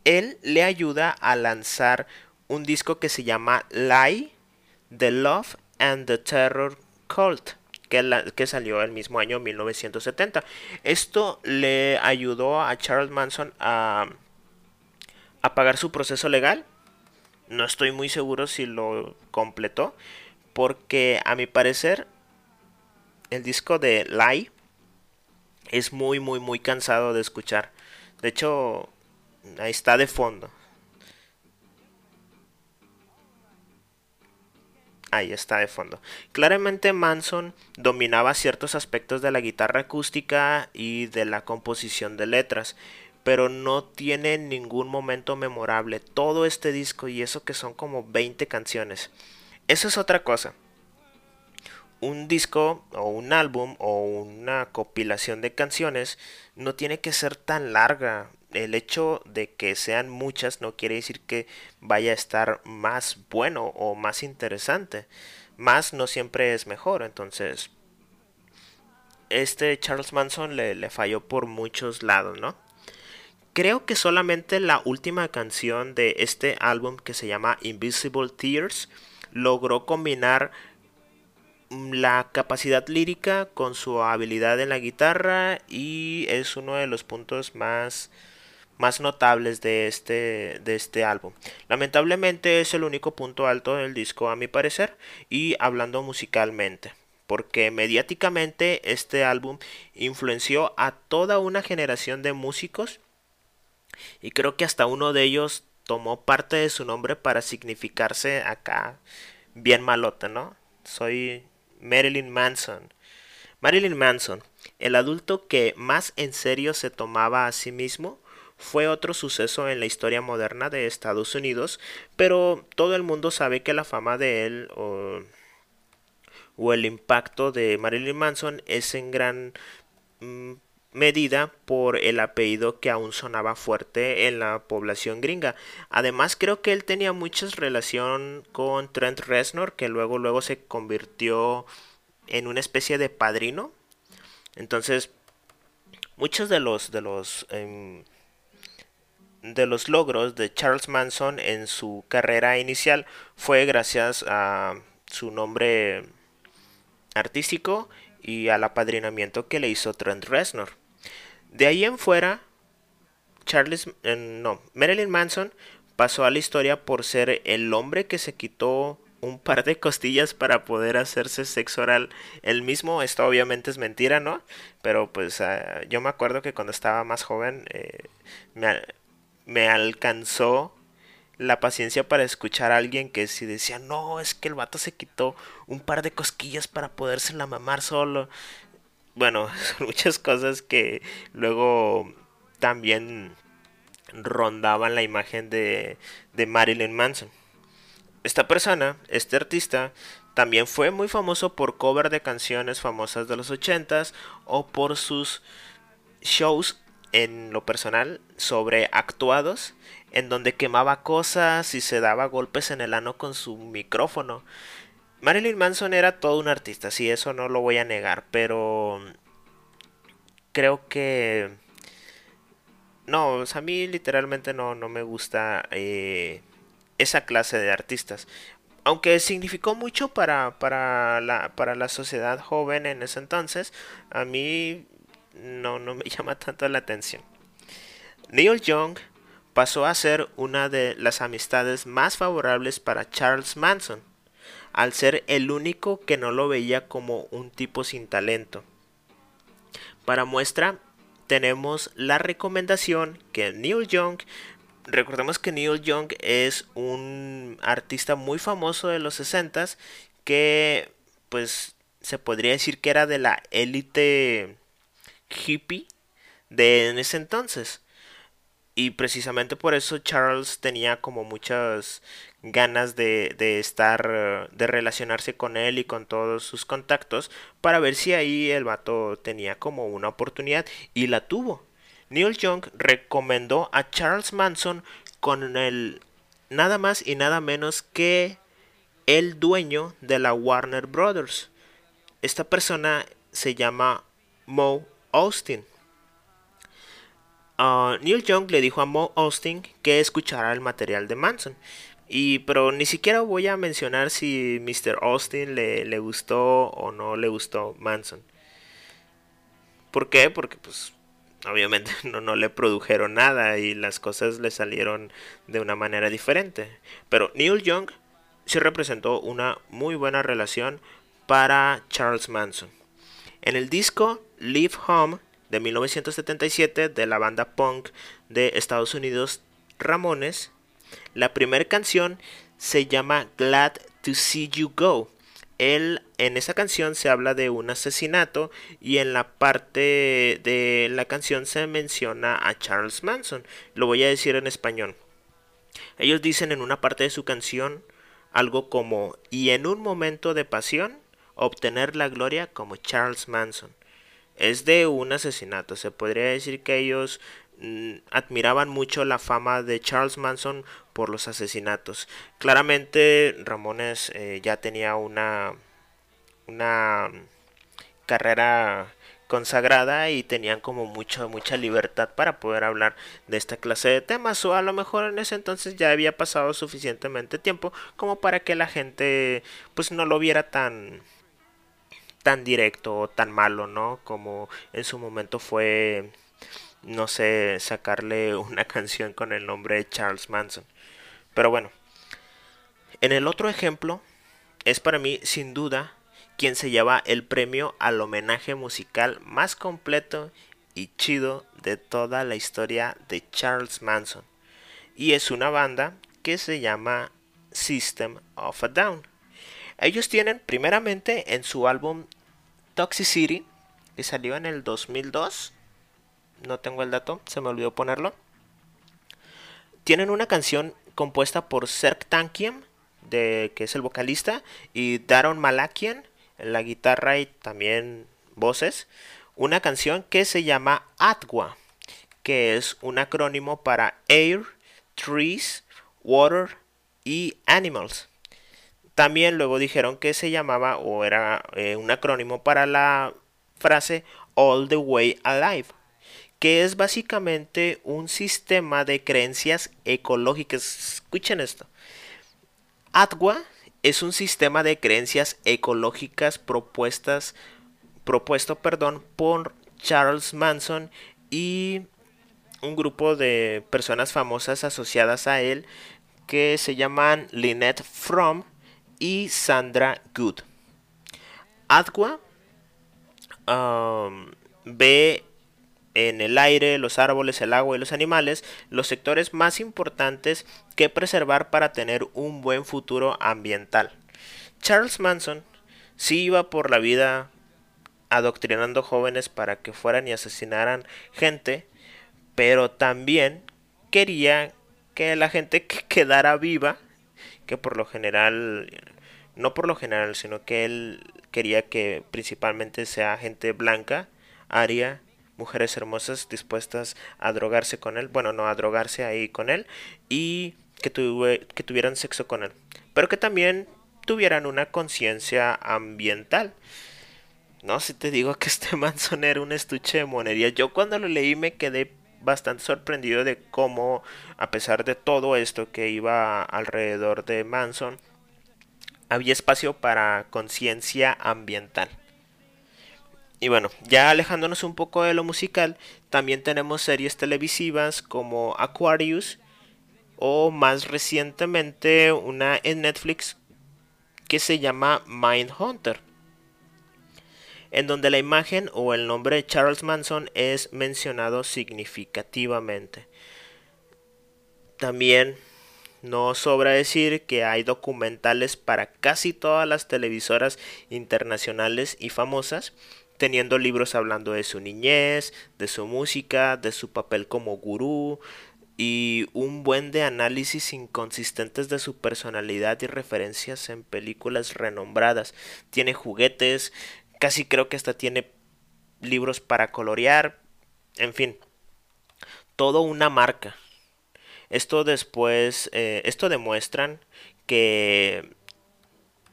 Él le ayuda a lanzar un disco que se llama Lie, The Love and the Terror Cult, que, que, salió el mismo año 1970. Esto le ayudó a Charles Manson a, a pagar su proceso legal. No estoy muy seguro si lo completó, porque a mi parecer el disco de Lie es muy, muy, muy cansado de escuchar. De hecho, ahí está de fondo. Ahí está de fondo. Claramente Manson dominaba ciertos aspectos de la guitarra acústica y de la composición de letras, pero no tiene ningún momento memorable. Todo este disco y eso que son como 20 canciones. Eso es otra cosa un disco o un álbum o una compilación de canciones no tiene que ser tan larga. El hecho de que sean muchas no quiere decir que vaya a estar más bueno o más interesante. Más no siempre es mejor. Entonces, este Charles Manson le, le falló por muchos lados, ¿no? Creo que solamente la última canción de este álbum que se llama Invisible Tears logró combinar la capacidad lírica con su habilidad en la guitarra y es uno de los puntos más más notables de este, de este álbum. Lamentablemente es el único punto alto del disco a mi parecer y hablando musicalmente, porque mediáticamente este álbum influenció a toda una generación de músicos y creo que hasta uno de ellos tomó parte de su nombre para significarse acá bien malota, ¿no? Soy Marilyn Manson. Marilyn Manson, el adulto que más en serio se tomaba a sí mismo, fue otro suceso en la historia moderna de Estados Unidos, pero todo el mundo sabe que la fama de él o, el impacto de Marilyn Manson es en gran mm, medida por el apellido que aún sonaba fuerte en la población gringa. Además creo que él tenía mucha relación con Trent Reznor, que luego luego se convirtió en una especie de padrino. Entonces, muchos de los de los em, de los logros de Charles Manson en su carrera inicial fue gracias a su nombre artístico y al apadrinamiento que le hizo Trent Reznor. De ahí en fuera, Charles, eh, no, Marilyn Manson pasó a la historia por ser el hombre que se quitó un par de costillas para poder hacerse sexo oral él mismo. Esto obviamente es mentira, ¿no? Pero pues ah, yo me acuerdo que cuando estaba más joven eh, me, me alcanzó la paciencia para escuchar a alguien que si decía, no, es que el vato se quitó un par de cosquillas para la mamar solo. Bueno, son muchas cosas que luego también rondaban la imagen de, de Marilyn Manson. Esta persona, este artista, también fue muy famoso por cover de canciones famosas de los 80s o por sus shows en lo personal sobre actuados en donde quemaba cosas y se daba golpes en el ano con su micrófono. Marilyn Manson era todo un artista, sí, eso no lo voy a negar, pero creo que no, a mí literalmente no, no me gusta eh, esa clase de artistas. Aunque significó mucho para, para, la, para la sociedad joven en ese entonces, a mí no, no me llama tanto la atención. Neil Young pasó a ser una de las amistades más favorables para Charles Manson, al ser el único que no lo veía como un tipo sin talento. Para muestra, tenemos la recomendación que Neil Young, recordemos que Neil Young es un artista muy famoso de los 60s que pues se podría decir que era de la élite hippie de en ese entonces. Y precisamente por eso Charles tenía como muchas ganas de, de, estar, de relacionarse con él y con todos sus contactos para ver si ahí el vato tenía como una oportunidad y la tuvo. Neil Young recomendó a Charles Manson con el nada más y nada menos que el dueño de la Warner Brothers. Esta persona se llama Mo Austin. Ah, Neil Young le dijo a Mo Austin que escuchara el material de Manson. Y, pero ni siquiera voy a mencionar si Mr. Austin le, le gustó o no le gustó Manson. ¿Por qué? Porque pues obviamente no, no le produjeron nada y las cosas le salieron de una manera diferente. Pero Neil Young sí representó una muy buena relación para Charles Manson. En el disco Leave Home de 1977 de la banda punk de Estados Unidos Ramones, la primera canción se llama Glad to See You Go. Él, en esa canción se habla de un asesinato y en la parte de la canción se menciona a Charles Manson. Lo voy a decir en español. Ellos dicen en una parte de su canción algo como y en un momento de pasión obtener la gloria como Charles Manson es de un asesinato. Se podría decir que ellos mm, admiraban mucho la fama de Charles Manson por los asesinatos. Claramente Ramones eh, ya tenía una una carrera consagrada y tenían como mucha mucha libertad para poder hablar de esta clase de temas o a lo mejor en ese entonces ya había pasado suficientemente tiempo como para que la gente pues no lo viera tan tan directo o tan malo, ¿no? Como en su momento fue, no sé, sacarle una canción con el nombre de Charles Manson. Pero bueno, en el otro ejemplo, es para mí sin duda quien se lleva el premio al homenaje musical más completo y chido de toda la historia de Charles Manson. Y es una banda que se llama System of a Down. Ellos tienen primeramente en su álbum Toxicity que salió en el 2002. No tengo el dato, se me olvidó ponerlo. Tienen una canción compuesta por Serk Tankian, de, que es el vocalista, y Daron Malakian en la guitarra y también voces. Una canción que se llama Atwa, que es un acrónimo para Air, Trees, Water y Animals. También luego dijeron que se llamaba o era eh, un acrónimo para la frase All the Way Alive, que es básicamente un sistema de creencias ecológicas. Escuchen esto. ATWA es un sistema de creencias ecológicas propuestas, propuesto perdón, por Charles Manson y un grupo de personas famosas asociadas a él que se llaman Lynette Fromm y Sandra Good. Adwa um, ve en el aire, los árboles, el agua y los animales los sectores más importantes que preservar para tener un buen futuro ambiental. Charles Manson sí iba por la vida adoctrinando jóvenes para que fueran y asesinaran gente, pero también quería que la gente quedara viva que por lo general, no por lo general, sino que él quería que principalmente sea gente blanca, aria, mujeres hermosas dispuestas a drogarse con él, bueno, no a drogarse ahí con él, y que, que tuvieran sexo con él, pero que también tuvieran una conciencia ambiental. No, si te digo que este Manson era un estuche de monería. Yo cuando lo leí me quedé bastante sorprendido de cómo, a pesar de todo esto que iba alrededor de Manson, había espacio para conciencia ambiental. Y bueno, ya alejándonos un poco de lo musical, también tenemos series televisivas como Aquarius o más recientemente una en Netflix que se llama Mindhunter en donde la imagen o el nombre de Charles Manson es mencionado significativamente. También no sobra decir que hay documentales para casi todas las televisoras internacionales y famosas, teniendo libros hablando de su niñez, de su música, de su papel como gurú, y un buen de análisis inconsistentes de su personalidad y referencias en películas renombradas. Tiene juguetes, Casi creo que hasta tiene libros para colorear. En fin, todo una marca. Esto después, eh, esto demuestran que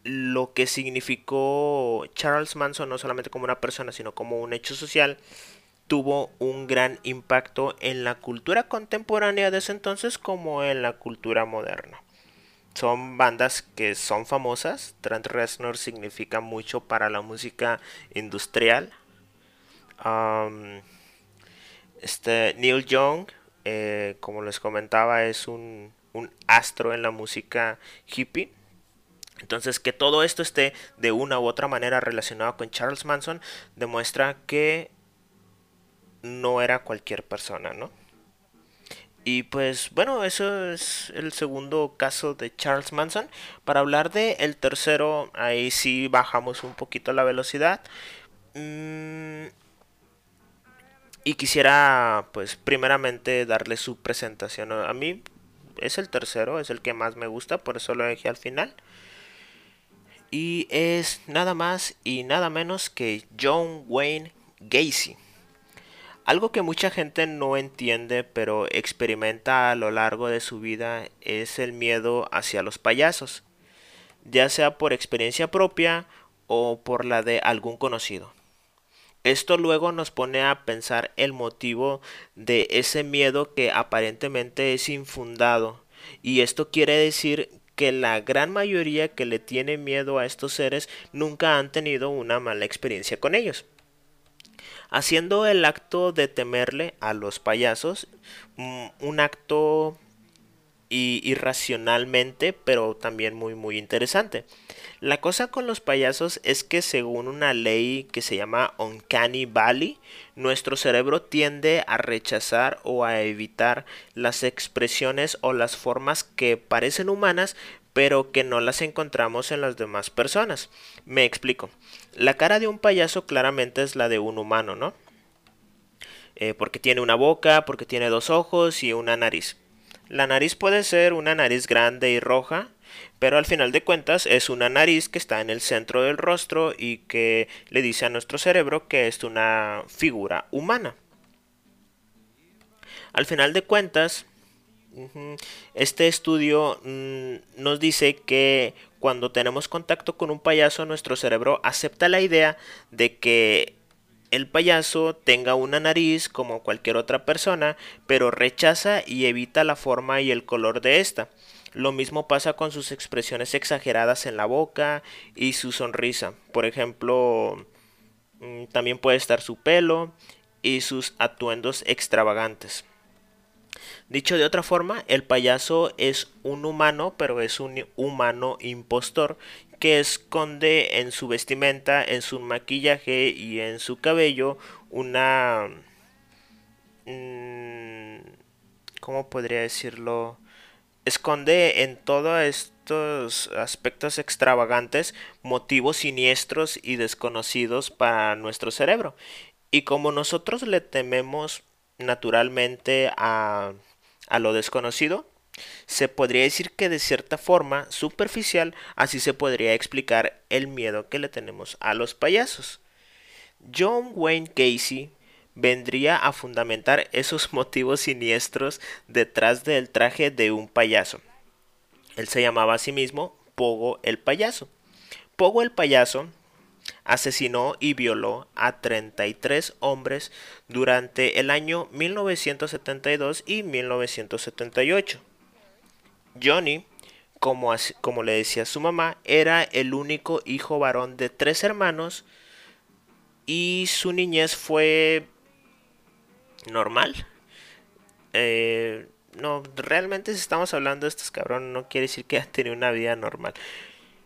lo que significó Charles Manson no solamente como una persona, sino como un hecho social, tuvo un gran impacto en la cultura contemporánea de ese entonces como en la cultura moderna son bandas que son famosas. Trent Reznor significa mucho para la música industrial. este Neil Young, eh, como les comentaba, es un, un astro en la música hippie. Entonces, que todo esto esté de una u otra manera relacionado con Charles Manson demuestra que no era cualquier persona, ¿no? Y pues bueno, eso es el segundo caso de Charles Manson. Para hablar de el tercero, ahí sí bajamos un poquito la velocidad. Mm, y quisiera pues primeramente darle su presentación. A mí es el tercero, es el que más me gusta, por eso lo dejé al final. Y es nada más y nada menos que John Wayne Gacy. Algo que mucha gente no entiende pero experimenta a lo largo de su vida es el miedo hacia los payasos, ya sea por experiencia propia o por la de algún conocido. Esto luego nos pone a pensar el motivo de ese miedo que aparentemente es infundado y esto quiere decir que la gran mayoría que le tiene miedo a estos seres nunca han tenido una mala experiencia con ellos haciendo el acto de temerle a los payasos, mm, un acto irracionalmente, pero también muy muy interesante. La cosa con los payasos es que según una ley que se llama Uncanny Valley, nuestro cerebro tiende a rechazar o a evitar las expresiones o las formas que parecen humanas, pero que no las encontramos en las demás personas. Me explico. La cara de un payaso claramente es la de un humano, ¿no? Eh, porque tiene una boca, porque tiene dos ojos y una nariz. La nariz puede ser una nariz grande y roja, pero al final de cuentas es una nariz que está en el centro del rostro y que le dice a nuestro cerebro que es una figura humana. Al final de cuentas, este estudio mm, nos dice que cuando tenemos contacto con un payaso, nuestro cerebro acepta la idea de que el payaso tenga una nariz como cualquier otra persona, pero rechaza y evita la forma y el color de esta. Lo mismo pasa con sus expresiones exageradas en la boca y su sonrisa. Por ejemplo, mm, también puede estar su pelo y sus atuendos extravagantes. Dicho de otra forma, el payaso es un humano, pero es un humano impostor que esconde en su vestimenta, en su maquillaje y en su cabello una... Mm, ¿Cómo podría decirlo? Esconde en todos estos aspectos extravagantes motivos siniestros y desconocidos para nuestro cerebro. Y como nosotros le tememos naturalmente a, a lo desconocido, se podría decir que de cierta forma superficial así se podría explicar el miedo que le tenemos a los payasos. John Wayne Casey vendría a fundamentar esos motivos siniestros detrás del traje de un payaso. Él se llamaba a sí mismo Pogo el payaso. Pogo el payaso asesinó y violó a 33 hombres durante el año 1972 y 1978. Johnny, como, como le decía su mamá, era el único hijo varón de tres hermanos y su niñez fue normal. Eh, no, realmente si estamos hablando de estos cabrones no quiere decir que haya tenido una vida normal.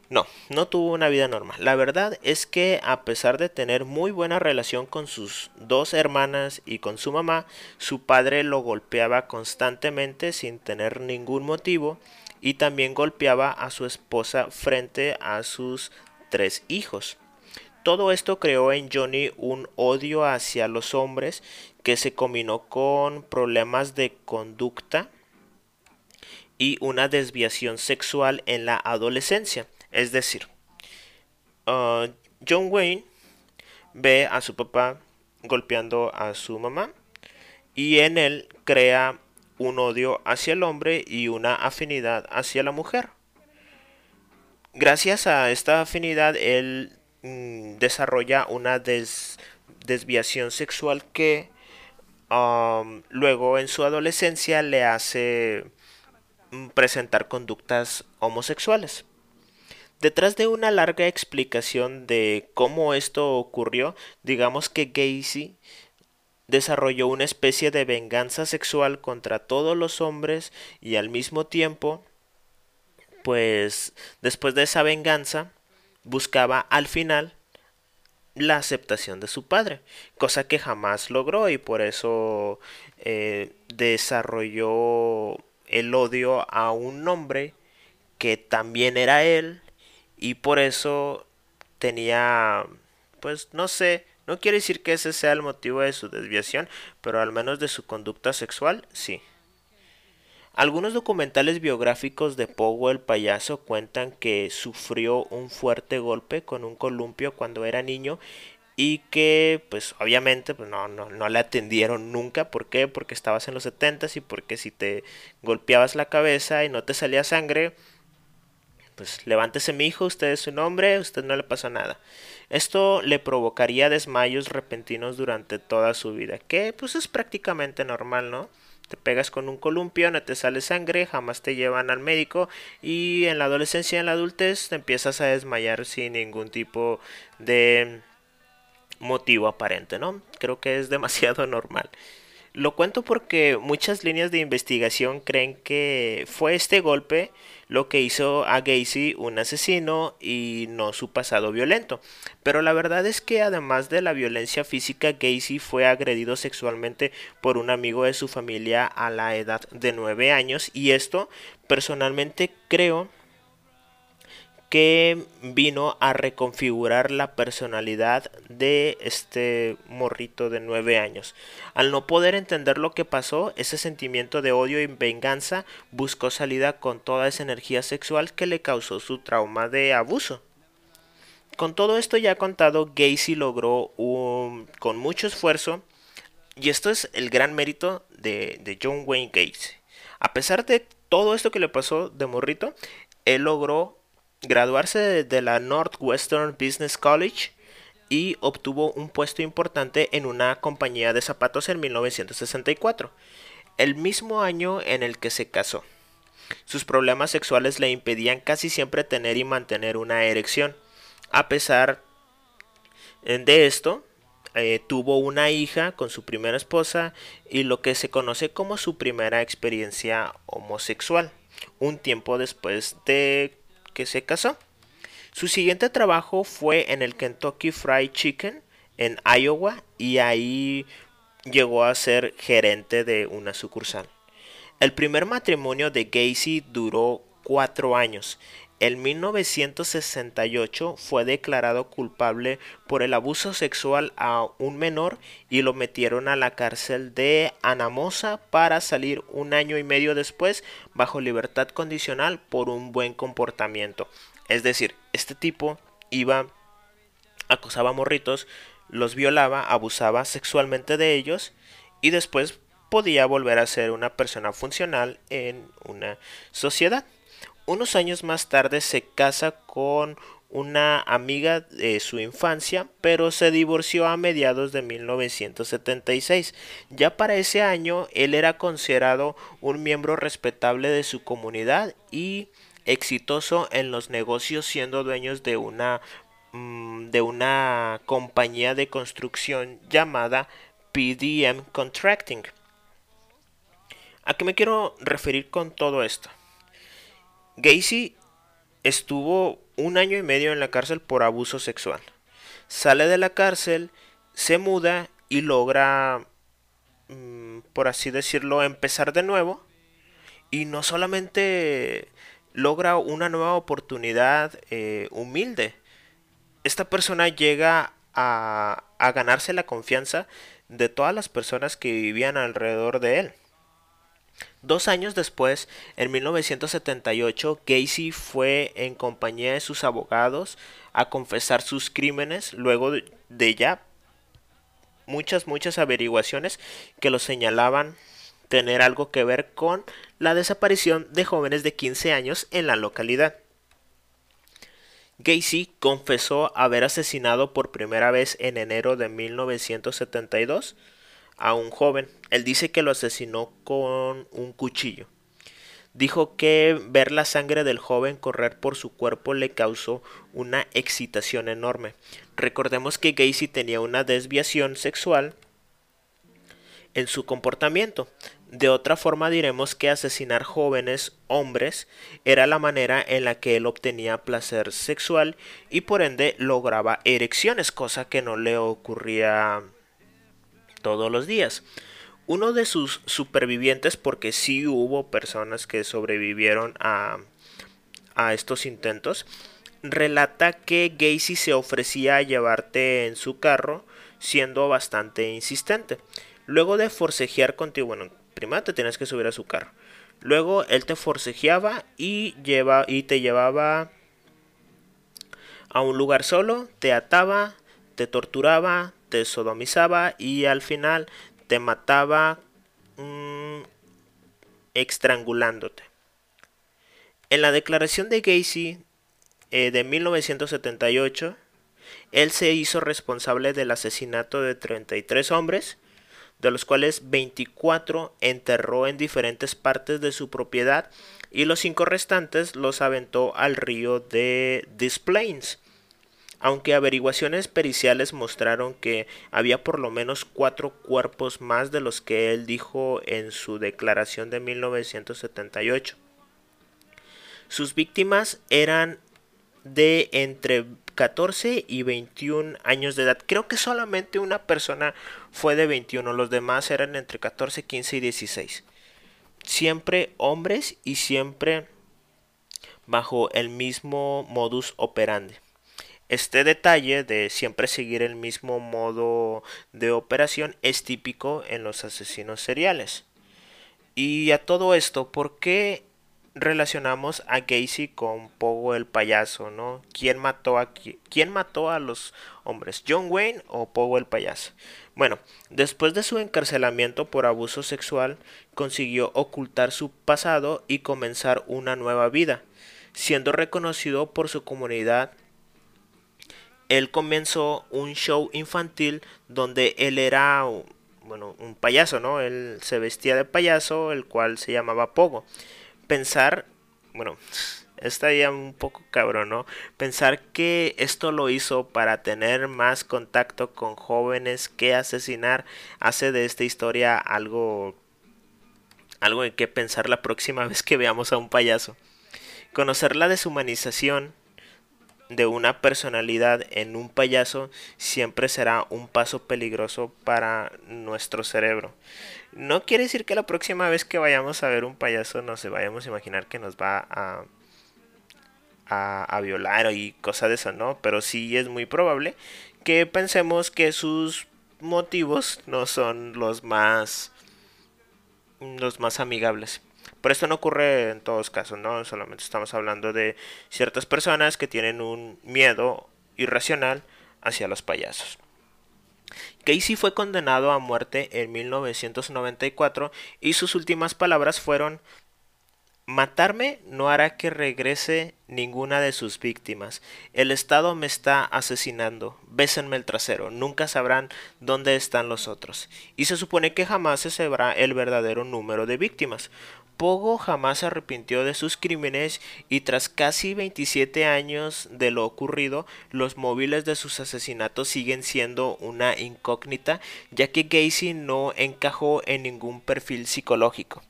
No, no tuvo una vida normal. La verdad es que a pesar de tener muy buena relación con sus dos hermanas y con su mamá, su padre lo golpeaba constantemente sin tener ningún motivo y también golpeaba a su esposa frente a sus tres hijos. Todo esto creó en Johnny un odio hacia los hombres que se combinó con problemas de conducta y una desviación sexual en la adolescencia. Es decir, uh, John Wayne ve a su papá golpeando a su mamá y en él crea un odio hacia el hombre y una afinidad hacia la mujer. Gracias a esta afinidad él mm, desarrolla una desviación sexual que um, luego en su adolescencia le hace mm, presentar conductas homosexuales. Detrás de una larga explicación de cómo esto ocurrió, digamos que Gacy desarrolló una especie de venganza sexual contra todos los hombres y al mismo tiempo, pues después de esa venganza, buscaba al final la aceptación de su padre, cosa que jamás logró y por eso eh, desarrolló el odio a un hombre que también era él y por eso tenía, pues no sé, no quiere decir que ese sea el motivo de su desviación, pero al menos de su conducta sexual, sí. Algunos documentales biográficos de Pogo el payaso cuentan que sufrió un fuerte golpe con un columpio cuando era niño y que pues obviamente pues, no, no, no le atendieron nunca. ¿Por qué? Porque estabas en los 70 y porque si te golpeabas la cabeza y no te salía sangre, pues levántese mi hijo, usted es su nombre, usted no le pasa nada. Esto le provocaría desmayos repentinos durante toda su vida, que pues es prácticamente normal, ¿no? Te pegas con un columpio, no te sale sangre, jamás te llevan al médico y en la adolescencia y en la adultez te empiezas a desmayar sin ningún tipo de motivo aparente, ¿no? Creo que es demasiado normal. Lo cuento porque muchas líneas de investigación creen que fue este golpe lo que hizo a Gacy un asesino y no su pasado violento. Pero la verdad es que además de la violencia física, Gacy fue agredido sexualmente por un amigo de su familia a la edad de 9 años y esto personalmente creo que vino a reconfigurar la personalidad de este morrito de 9 años. Al no poder entender lo que pasó, ese sentimiento de odio y venganza buscó salida con toda esa energía sexual que le causó su trauma de abuso. Con todo esto ya contado, Gacy logró con mucho esfuerzo, y esto es el gran mérito de, de John Wayne Gacy. A pesar de todo esto que le pasó de morrito, él logró graduarse de la Northwestern Business College y obtuvo un puesto importante en una compañía de zapatos en 1964, el mismo año en el que se casó. Sus problemas sexuales le impedían casi siempre tener y mantener una erección. A pesar de esto, eh, tuvo una hija con su primera esposa y lo que se conoce como su primera experiencia homosexual, un tiempo después de se casó. Su siguiente trabajo fue en el Kentucky Fried Chicken en Iowa y ahí llegó a ser gerente de una sucursal. El primer matrimonio de Gacy duró cuatro años. En 1968 fue declarado culpable por el abuso sexual a un menor y lo metieron a la cárcel de Anamosa para salir un año y medio después bajo libertad condicional por un buen comportamiento. Es decir, este tipo iba, acosaba a morritos, los violaba, abusaba sexualmente de ellos y después podía volver a ser una persona funcional en una sociedad. Unos años más tarde se casa con una amiga de su infancia, pero se divorció a mediados de 1976. Ya para ese año él era considerado un miembro respetable de su comunidad y exitoso en los negocios siendo dueños de una mm, de una compañía de construcción llamada PDM Contracting. ¿A qué me quiero referir con todo esto? Gacy estuvo un año y medio en la cárcel por abuso sexual. Sale de la cárcel, se muda y logra, mm, por así decirlo, empezar de nuevo. Y no solamente logra una nueva oportunidad eh, humilde. Esta persona llega a, a ganarse la confianza de todas las personas que vivían alrededor de él. Dos años después, en 1978, Gacy fue en compañía de sus abogados a confesar sus crímenes luego de ya muchas, muchas averiguaciones que lo señalaban tener algo que ver con la desaparición de jóvenes de 15 años en la localidad. Gacy confesó haber asesinado por primera vez en enero de 1972 a un joven. Él dice que lo asesinó con un cuchillo. Dijo que ver la sangre del joven correr por su cuerpo le causó una excitación enorme. Recordemos que Gacy tenía una desviación sexual en su comportamiento. De otra forma diremos que asesinar jóvenes hombres era la manera en la que él obtenía placer sexual y por ende lograba erecciones, cosa que no le ocurría todos los días. Uno de sus supervivientes, porque sí hubo personas que sobrevivieron a, a estos intentos, relata que Gacy se ofrecía a llevarte en su carro siendo bastante insistente. Luego de forcejear contigo, bueno, primero te tienes que subir a su carro. Luego él te forcejeaba y, lleva, y te llevaba a un lugar solo, te ataba, te torturaba, te sodomizaba y al final te mataba mm, estrangulándote. En la declaración de Gacy eh, de 1978, él se hizo responsable del asesinato de 33 hombres de los cuales 24 enterró en diferentes partes de su propiedad y los cinco restantes los aventó al río de Des Plains. Aunque averiguaciones periciales mostraron que había por lo menos cuatro cuerpos más de los que él dijo en su declaración de 1978. Sus víctimas eran de entre 14 y 21 años de edad. Creo que solamente una persona fue de 21, los demás eran entre 14, 15 y 16. Siempre hombres y siempre bajo el mismo modus operandi. Este detalle de siempre seguir el mismo modo de operación es típico en los asesinos seriales. Y a todo esto, ¿por qué relacionamos a Gacy con Pogo el payaso, ¿no? ¿Quién mató a quién mató a los hombres? ¿John Wayne o Pogo el payaso? Bueno, después de su encarcelamiento por abuso sexual, consiguió ocultar su pasado y comenzar una nueva vida, siendo reconocido por su comunidad él comenzó un show infantil donde él era bueno, un payaso, ¿no? Él se vestía de payaso, el cual se llamaba Pogo. Pensar, bueno, está ya un poco cabrón, ¿no? Pensar que esto lo hizo para tener más contacto con jóvenes que asesinar hace de esta historia algo algo en que pensar la próxima vez que veamos a un payaso. Conocer la deshumanización de una personalidad en un payaso siempre será un paso peligroso para nuestro cerebro. No quiere decir que la próxima vez que vayamos a ver un payaso nos vayamos a imaginar que nos va a, a, violar y cosas de eso, ¿no? Pero sí es muy probable que pensemos que sus motivos no son los más los más amigables. Pero esto no ocurre en todos casos, ¿no? Solamente estamos hablando de ciertas personas que tienen un miedo irracional hacia los payasos. Casey fue condenado a muerte en 1994 y sus últimas palabras fueron Matarme no hará que regrese ninguna de sus víctimas. El Estado me está asesinando. Bésenme el trasero. Nunca sabrán dónde están los otros. Y se supone que jamás se sabrá el verdadero número de víctimas. Pogo jamás se arrepintió de sus crímenes y tras casi 27 años de lo ocurrido, los móviles de sus asesinatos siguen siendo una incógnita, ya que Gacy no encajó en ningún perfil psicológico.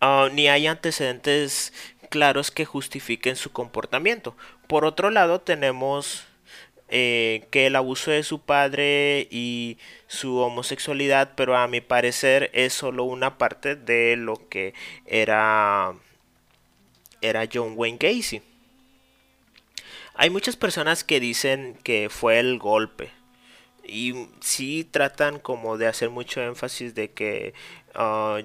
Ah, ni hay antecedentes claros que justifiquen su comportamiento. Por otro lado, tenemos eh, que el abuso de su padre y su homosexualidad, pero a mi parecer es solo una parte de lo que era, era John Wayne Gacy. Hay muchas personas que dicen que fue el golpe. Y sí tratan como de hacer mucho énfasis de que ah,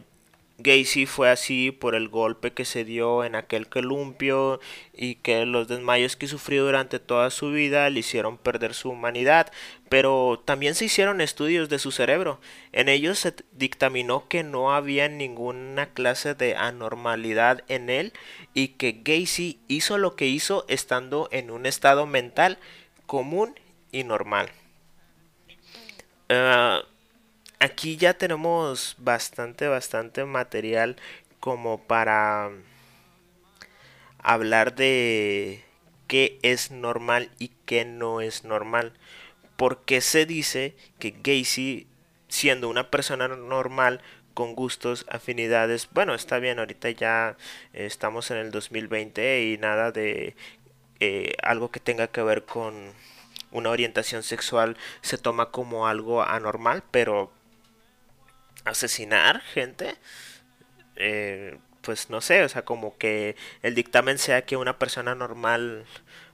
Gacy fue así por el golpe que se dio en aquel columpio y que los desmayos que sufrió durante toda su vida le hicieron perder su humanidad, pero también se hicieron estudios de su cerebro. En ellos se dictaminó que no había ninguna clase de anormalidad en él y que Gacy hizo lo que hizo estando en un estado mental común y normal. Ah, aquí ya tenemos bastante, bastante material como para hablar de qué es normal y qué no es normal. Porque se dice que Gacy, siendo una persona normal, con gustos, afinidades, bueno, está bien, ahorita ya estamos en el 2020 y nada de eh, algo que tenga que ver con una orientación sexual se toma como algo anormal, pero asesinar gente, eh, pues no sé, o sea, como que el dictamen sea que una persona normal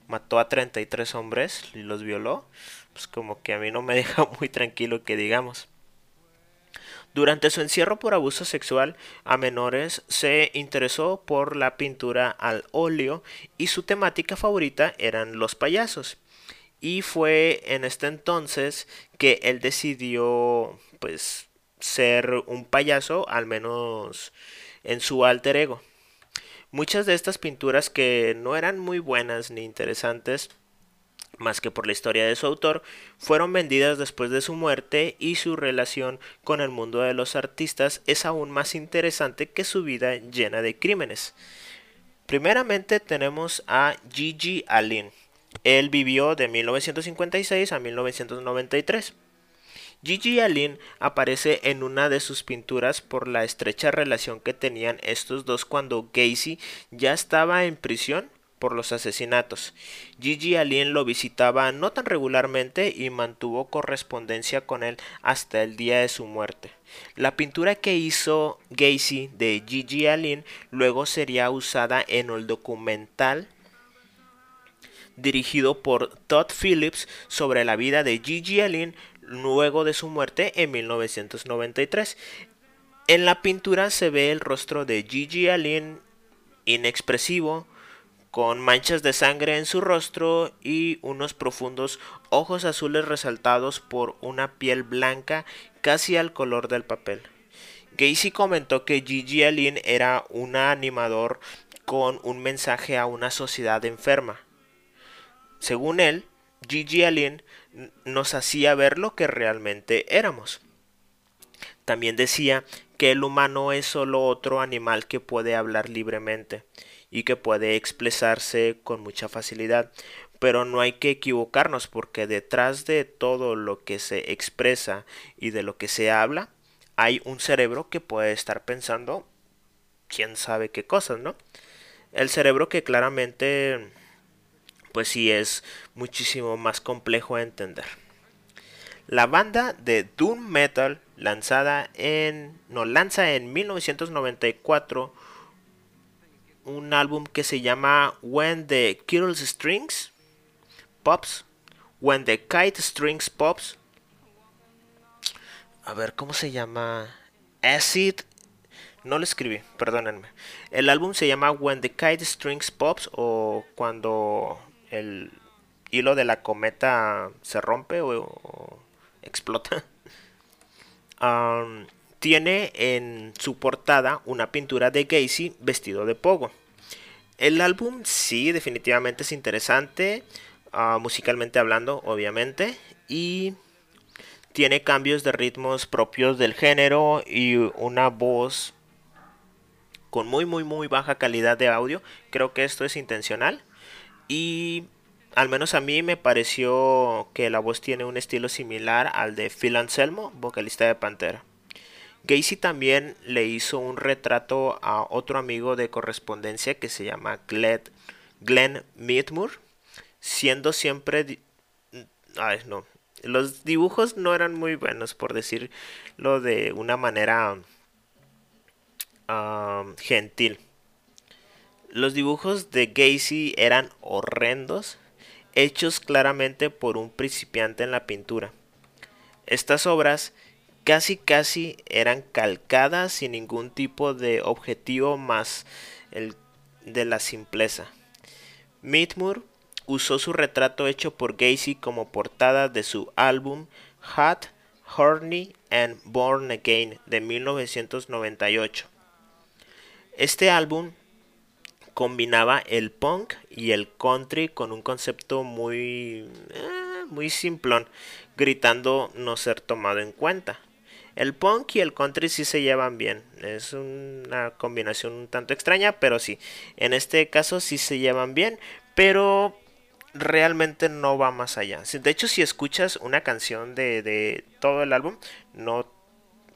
mató a 33 hombres y los violó, pues como que a mí no me deja muy tranquilo que digamos. Durante su encierro por abuso sexual a menores se interesó por la pintura al óleo y su temática favorita eran los payasos. Y fue en este entonces que él decidió pues ser un payaso, al menos en su alter ego. Muchas de estas pinturas que no eran muy buenas ni interesantes, más que por la historia de su autor, fueron vendidas después de su muerte y su relación con el mundo de los artistas es aún más interesante que su vida llena de crímenes. Primeramente tenemos a Gigi Allen. Él vivió de 1956 a 1993. Gigi Allen aparece en una de sus pinturas por la estrecha relación que tenían estos dos cuando Gacy ya estaba en prisión por los asesinatos. Gigi Allen lo visitaba no tan regularmente y mantuvo correspondencia con él hasta el día de su muerte. La pintura que hizo Gacy de Gigi Allen luego sería usada en el documental dirigido por Todd Phillips sobre la vida de Gigi Allen luego de su muerte en 1993. En la pintura se ve el rostro de Gigi Allen inexpresivo, con manchas de sangre en su rostro y unos profundos ojos azules resaltados por una piel blanca casi al color del papel. Gacy comentó que Gigi Allen era un animador con un mensaje a una sociedad enferma. Según él, Gigi Allen nos hacía ver lo que realmente éramos. También decía que el humano es solo otro animal que puede hablar libremente y que puede expresarse con mucha facilidad. Pero no hay que equivocarnos porque detrás de todo lo que se expresa y de lo que se habla hay un cerebro que puede estar pensando quién sabe qué cosas, ¿no? El cerebro que claramente pues sí es muchísimo más complejo de entender. La banda de Doom Metal lanzada en no lanza en 1994 un álbum que se llama When the Kittles Strings Pops When the Kite Strings Pops a ver cómo se llama Acid no lo escribí, perdónenme. El álbum se llama When the Kite Strings Pops o cuando el hilo de la cometa se rompe o, explota. tiene en su portada una pintura de Gacy vestido de pogo. El álbum sí, definitivamente es interesante, ah, musicalmente hablando, obviamente, y tiene cambios de ritmos propios del género y una voz con muy muy muy baja calidad de audio. Creo que esto es intencional. Y al menos a mí me pareció que la voz tiene un estilo similar al de Phil Anselmo, vocalista de Pantera. Gacy también le hizo un retrato a otro amigo de correspondencia que se llama Glenn, Glenn siendo siempre... Ay, no. Los dibujos no eran muy buenos, por decirlo de una manera ah, gentil. Los dibujos de Gacy eran horrendos, hechos claramente por un principiante en la pintura. Estas obras casi casi eran calcadas sin ningún tipo de objetivo más el de la simpleza. Midmoor usó su retrato hecho por Gacy como portada de su álbum Hot, Horny and Born Again de 1998. Este álbum combinaba el punk y el country con un concepto muy eh, muy simplón, gritando no ser tomado en cuenta. El punk y el country sí se llevan bien. Es una combinación un tanto extraña, pero sí. En este caso sí se llevan bien, pero realmente no va más allá. De hecho, si escuchas una canción de, de todo el álbum, no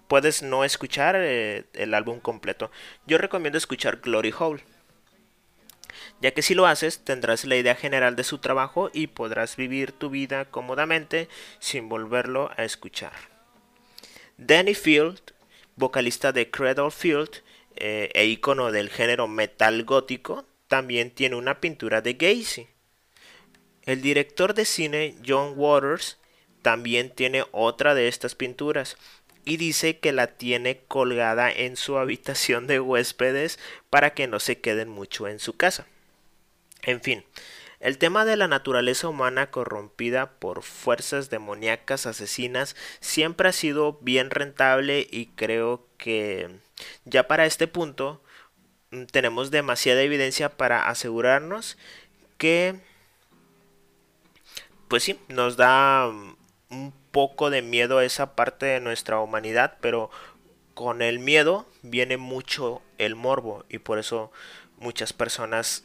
puedes no escuchar eh, el álbum completo. Yo recomiendo escuchar Glory Hole ya que si lo haces tendrás la idea general de su trabajo y podrás vivir tu vida cómodamente sin volverlo a escuchar. Danny Field, vocalista de Cradle Field eh, e icono del género metal gótico, también tiene una pintura de Gacy. El director de cine John Waters también tiene otra de estas pinturas, y dice que la tiene colgada en su habitación de huéspedes para que no se queden mucho en su casa. En fin, el tema de la naturaleza humana corrompida por fuerzas demoníacas asesinas siempre ha sido bien rentable y creo que ya para este punto mm, tenemos demasiada evidencia para asegurarnos que pues sí, nos da mm, un poco de miedo esa parte de nuestra humanidad, pero con el miedo viene mucho el morbo y por eso muchas personas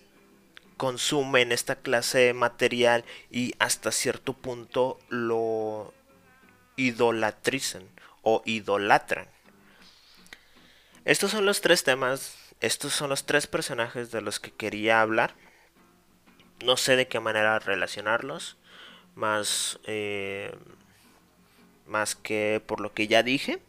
consumen esta clase de material y hasta cierto punto lo idolatrizan o idolatran. Estos son los tres temas, estos son los tres personajes de los que quería hablar. no sé de qué manera relacionarlos, más, eh, más que por lo que ya dije.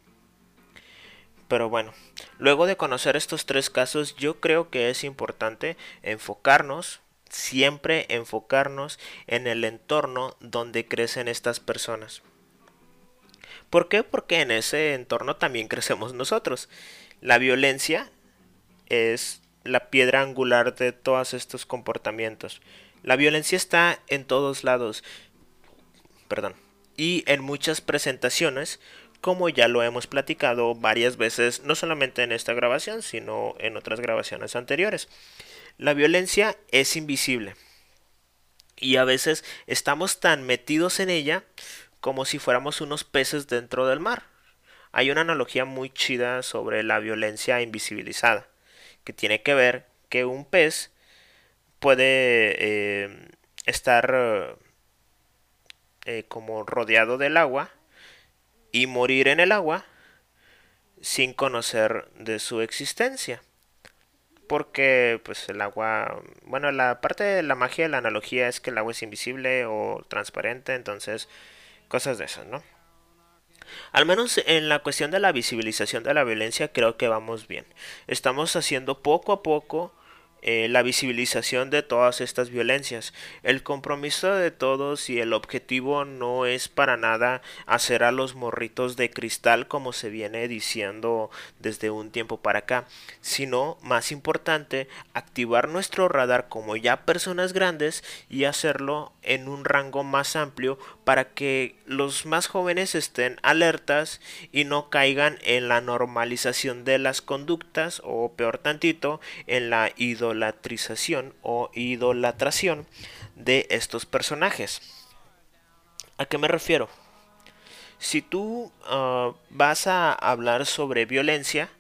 Pero bueno, luego de conocer estos tres casos, yo creo que es importante enfocarnos, siempre enfocarnos en el entorno donde crecen estas personas. ¿Por qué? Porque en ese entorno también crecemos nosotros. La violencia es la piedra angular de todos estos comportamientos. La violencia está en todos lados. Perdón. Y en muchas presentaciones, como ya lo hemos platicado varias veces, no solamente en esta grabación, sino en otras grabaciones anteriores. La violencia es invisible. Y a veces estamos tan metidos en ella como si fuéramos unos peces dentro del mar. Hay una analogía muy chida sobre la violencia invisibilizada que tiene que ver que un pez puede eh, estar eh, como rodeado del agua y morir en el agua sin conocer de su existencia porque pues el agua bueno la parte de la magia de la analogía es que el agua es invisible o transparente entonces cosas de esas no al menos en la cuestión de la visibilización de la violencia creo que vamos bien. Estamos haciendo poco a poco eh, la visibilización de todas estas violencias. El compromiso de todos y el objetivo no es para nada hacer a los morritos de cristal como se viene diciendo desde un tiempo para acá, sino, más importante, activar nuestro radar como ya personas grandes y hacerlo en un rango más amplio para que los más jóvenes estén alertas y no caigan en la normalización de las conductas o peor tantito en la idolatrización idolatrización o idolatración de estos personajes. ¿A qué me refiero? Si tú ah, vas a hablar sobre violencia,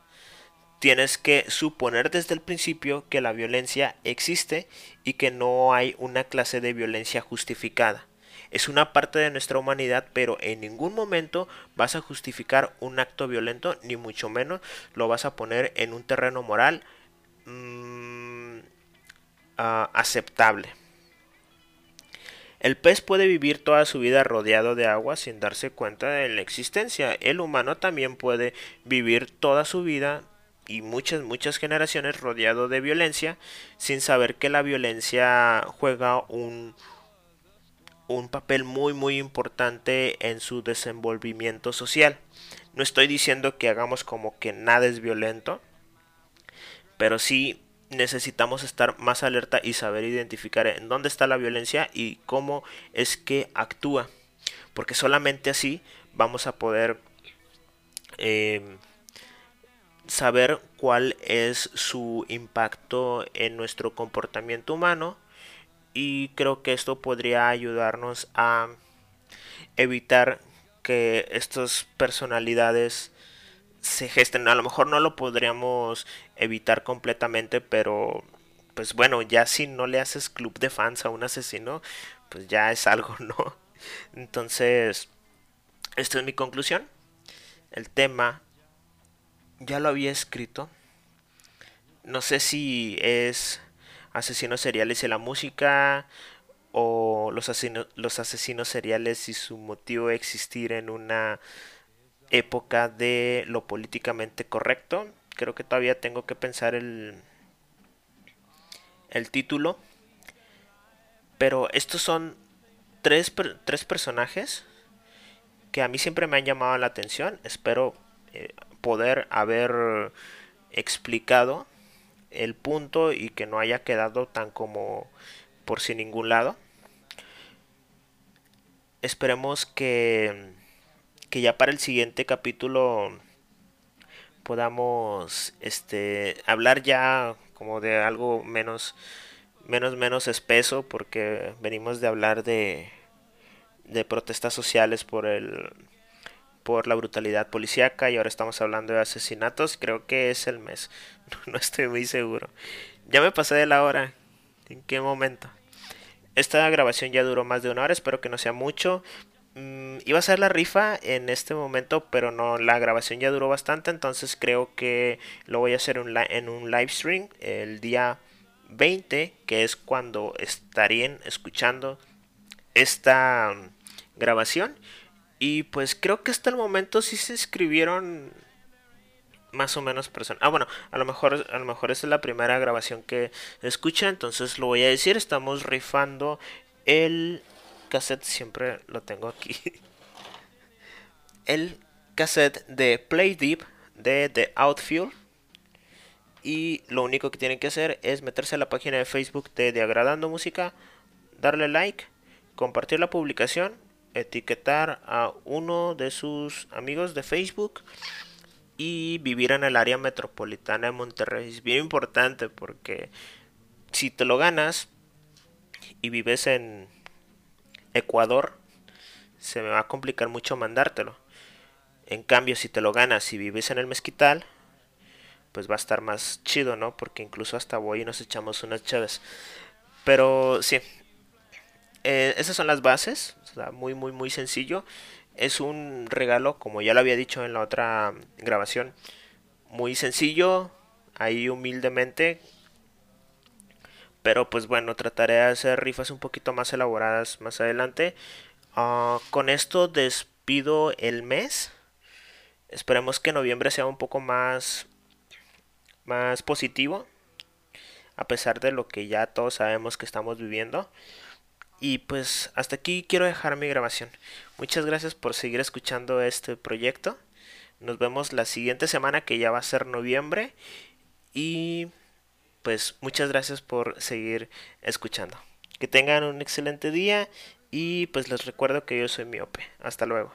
tienes que suponer desde el principio que la violencia existe y que no hay una clase de violencia justificada. Es una parte de nuestra humanidad, pero en ningún momento vas a justificar un acto violento, ni mucho menos lo vas a poner en un terreno moral Mm, ah, aceptable. El pez puede vivir toda su vida rodeado de agua sin darse cuenta de la existencia. El humano también puede vivir toda su vida y muchas, muchas generaciones rodeado de violencia sin saber que la violencia juega un, un papel muy, muy importante en su desenvolvimiento social. No estoy diciendo que hagamos como que nada es violento, pero sí necesitamos estar más alerta y saber identificar en dónde está la violencia y cómo es que actúa. Porque solamente así vamos a poder em, saber cuál es su impacto en nuestro comportamiento humano y creo que esto podría ayudarnos a evitar que estas personalidades se gesten. A lo mejor no lo podríamos evitar completamente, pero pues bueno, ya si no le haces club de fans a un asesino, pues ya es algo, ¿no? Entonces, esta es mi conclusión. El tema ya lo había escrito. No sé si es asesinos seriales y la música o los, los asesinos seriales y su motivo de existir en una época de lo políticamente correcto. Creo que todavía tengo que pensar el, el título. Pero estos son tres, tres personajes que a mí siempre me han llamado la atención. Espero eh, poder haber explicado el punto y que no haya quedado tan como por sin ningún lado. Esperemos que que ya para el siguiente capítulo podamos este hablar ya como de algo menos menos menos espeso porque venimos de hablar de de protestas sociales por el por la brutalidad policíaca y ahora estamos hablando de asesinatos. Creo que es el mes. No estoy muy seguro. Ya me pasé de la hora. En qué momento esta grabación ya duró más de una hora. Espero que no sea mucho Mm, iba a ser la rifa en este momento, pero no, la grabación ya duró bastante, entonces creo que lo voy a hacer en un live stream el día 20, que es cuando estarían escuchando esta um, grabación. Y pues creo que hasta el momento sí se escribieron más o menos personas. Ah, bueno, a lo mejor a lo mejor es la primera grabación que escucha, entonces lo voy a decir, estamos rifando el cassette, siempre lo tengo aquí. el cassette de Play Deep de The Outfield. Y lo único que tienen que hacer es meterse a la página de Facebook de Diagradando Música, darle like, compartir la publicación, etiquetar a uno de sus amigos de Facebook y vivir en el área metropolitana de Monterrey. Es bien importante porque si te lo ganas y vives en Ecuador, se me va a complicar mucho mandártelo. En cambio, si te lo ganas y vives en el mezquital, pues va a estar más chido, ¿no? Porque incluso hasta voy y nos echamos unas chaves. Pero sí, eh, esas son las bases, muy, muy, muy sencillo. Es un regalo, como ya lo había dicho en la otra grabación, muy sencillo, ahí humildemente. Pero pues bueno, trataré de hacer rifas un poquito más elaboradas más adelante. Ah, con esto despido el mes. Esperemos que noviembre sea un poco más, más positivo. A pesar de lo que ya todos sabemos que estamos viviendo. Y pues hasta aquí quiero dejar mi grabación. Muchas gracias por seguir escuchando este proyecto. Nos vemos la siguiente semana que ya va a ser noviembre. Y pues muchas gracias por seguir escuchando. Que tengan un excelente día y pues les recuerdo que yo soy miope. Hasta luego.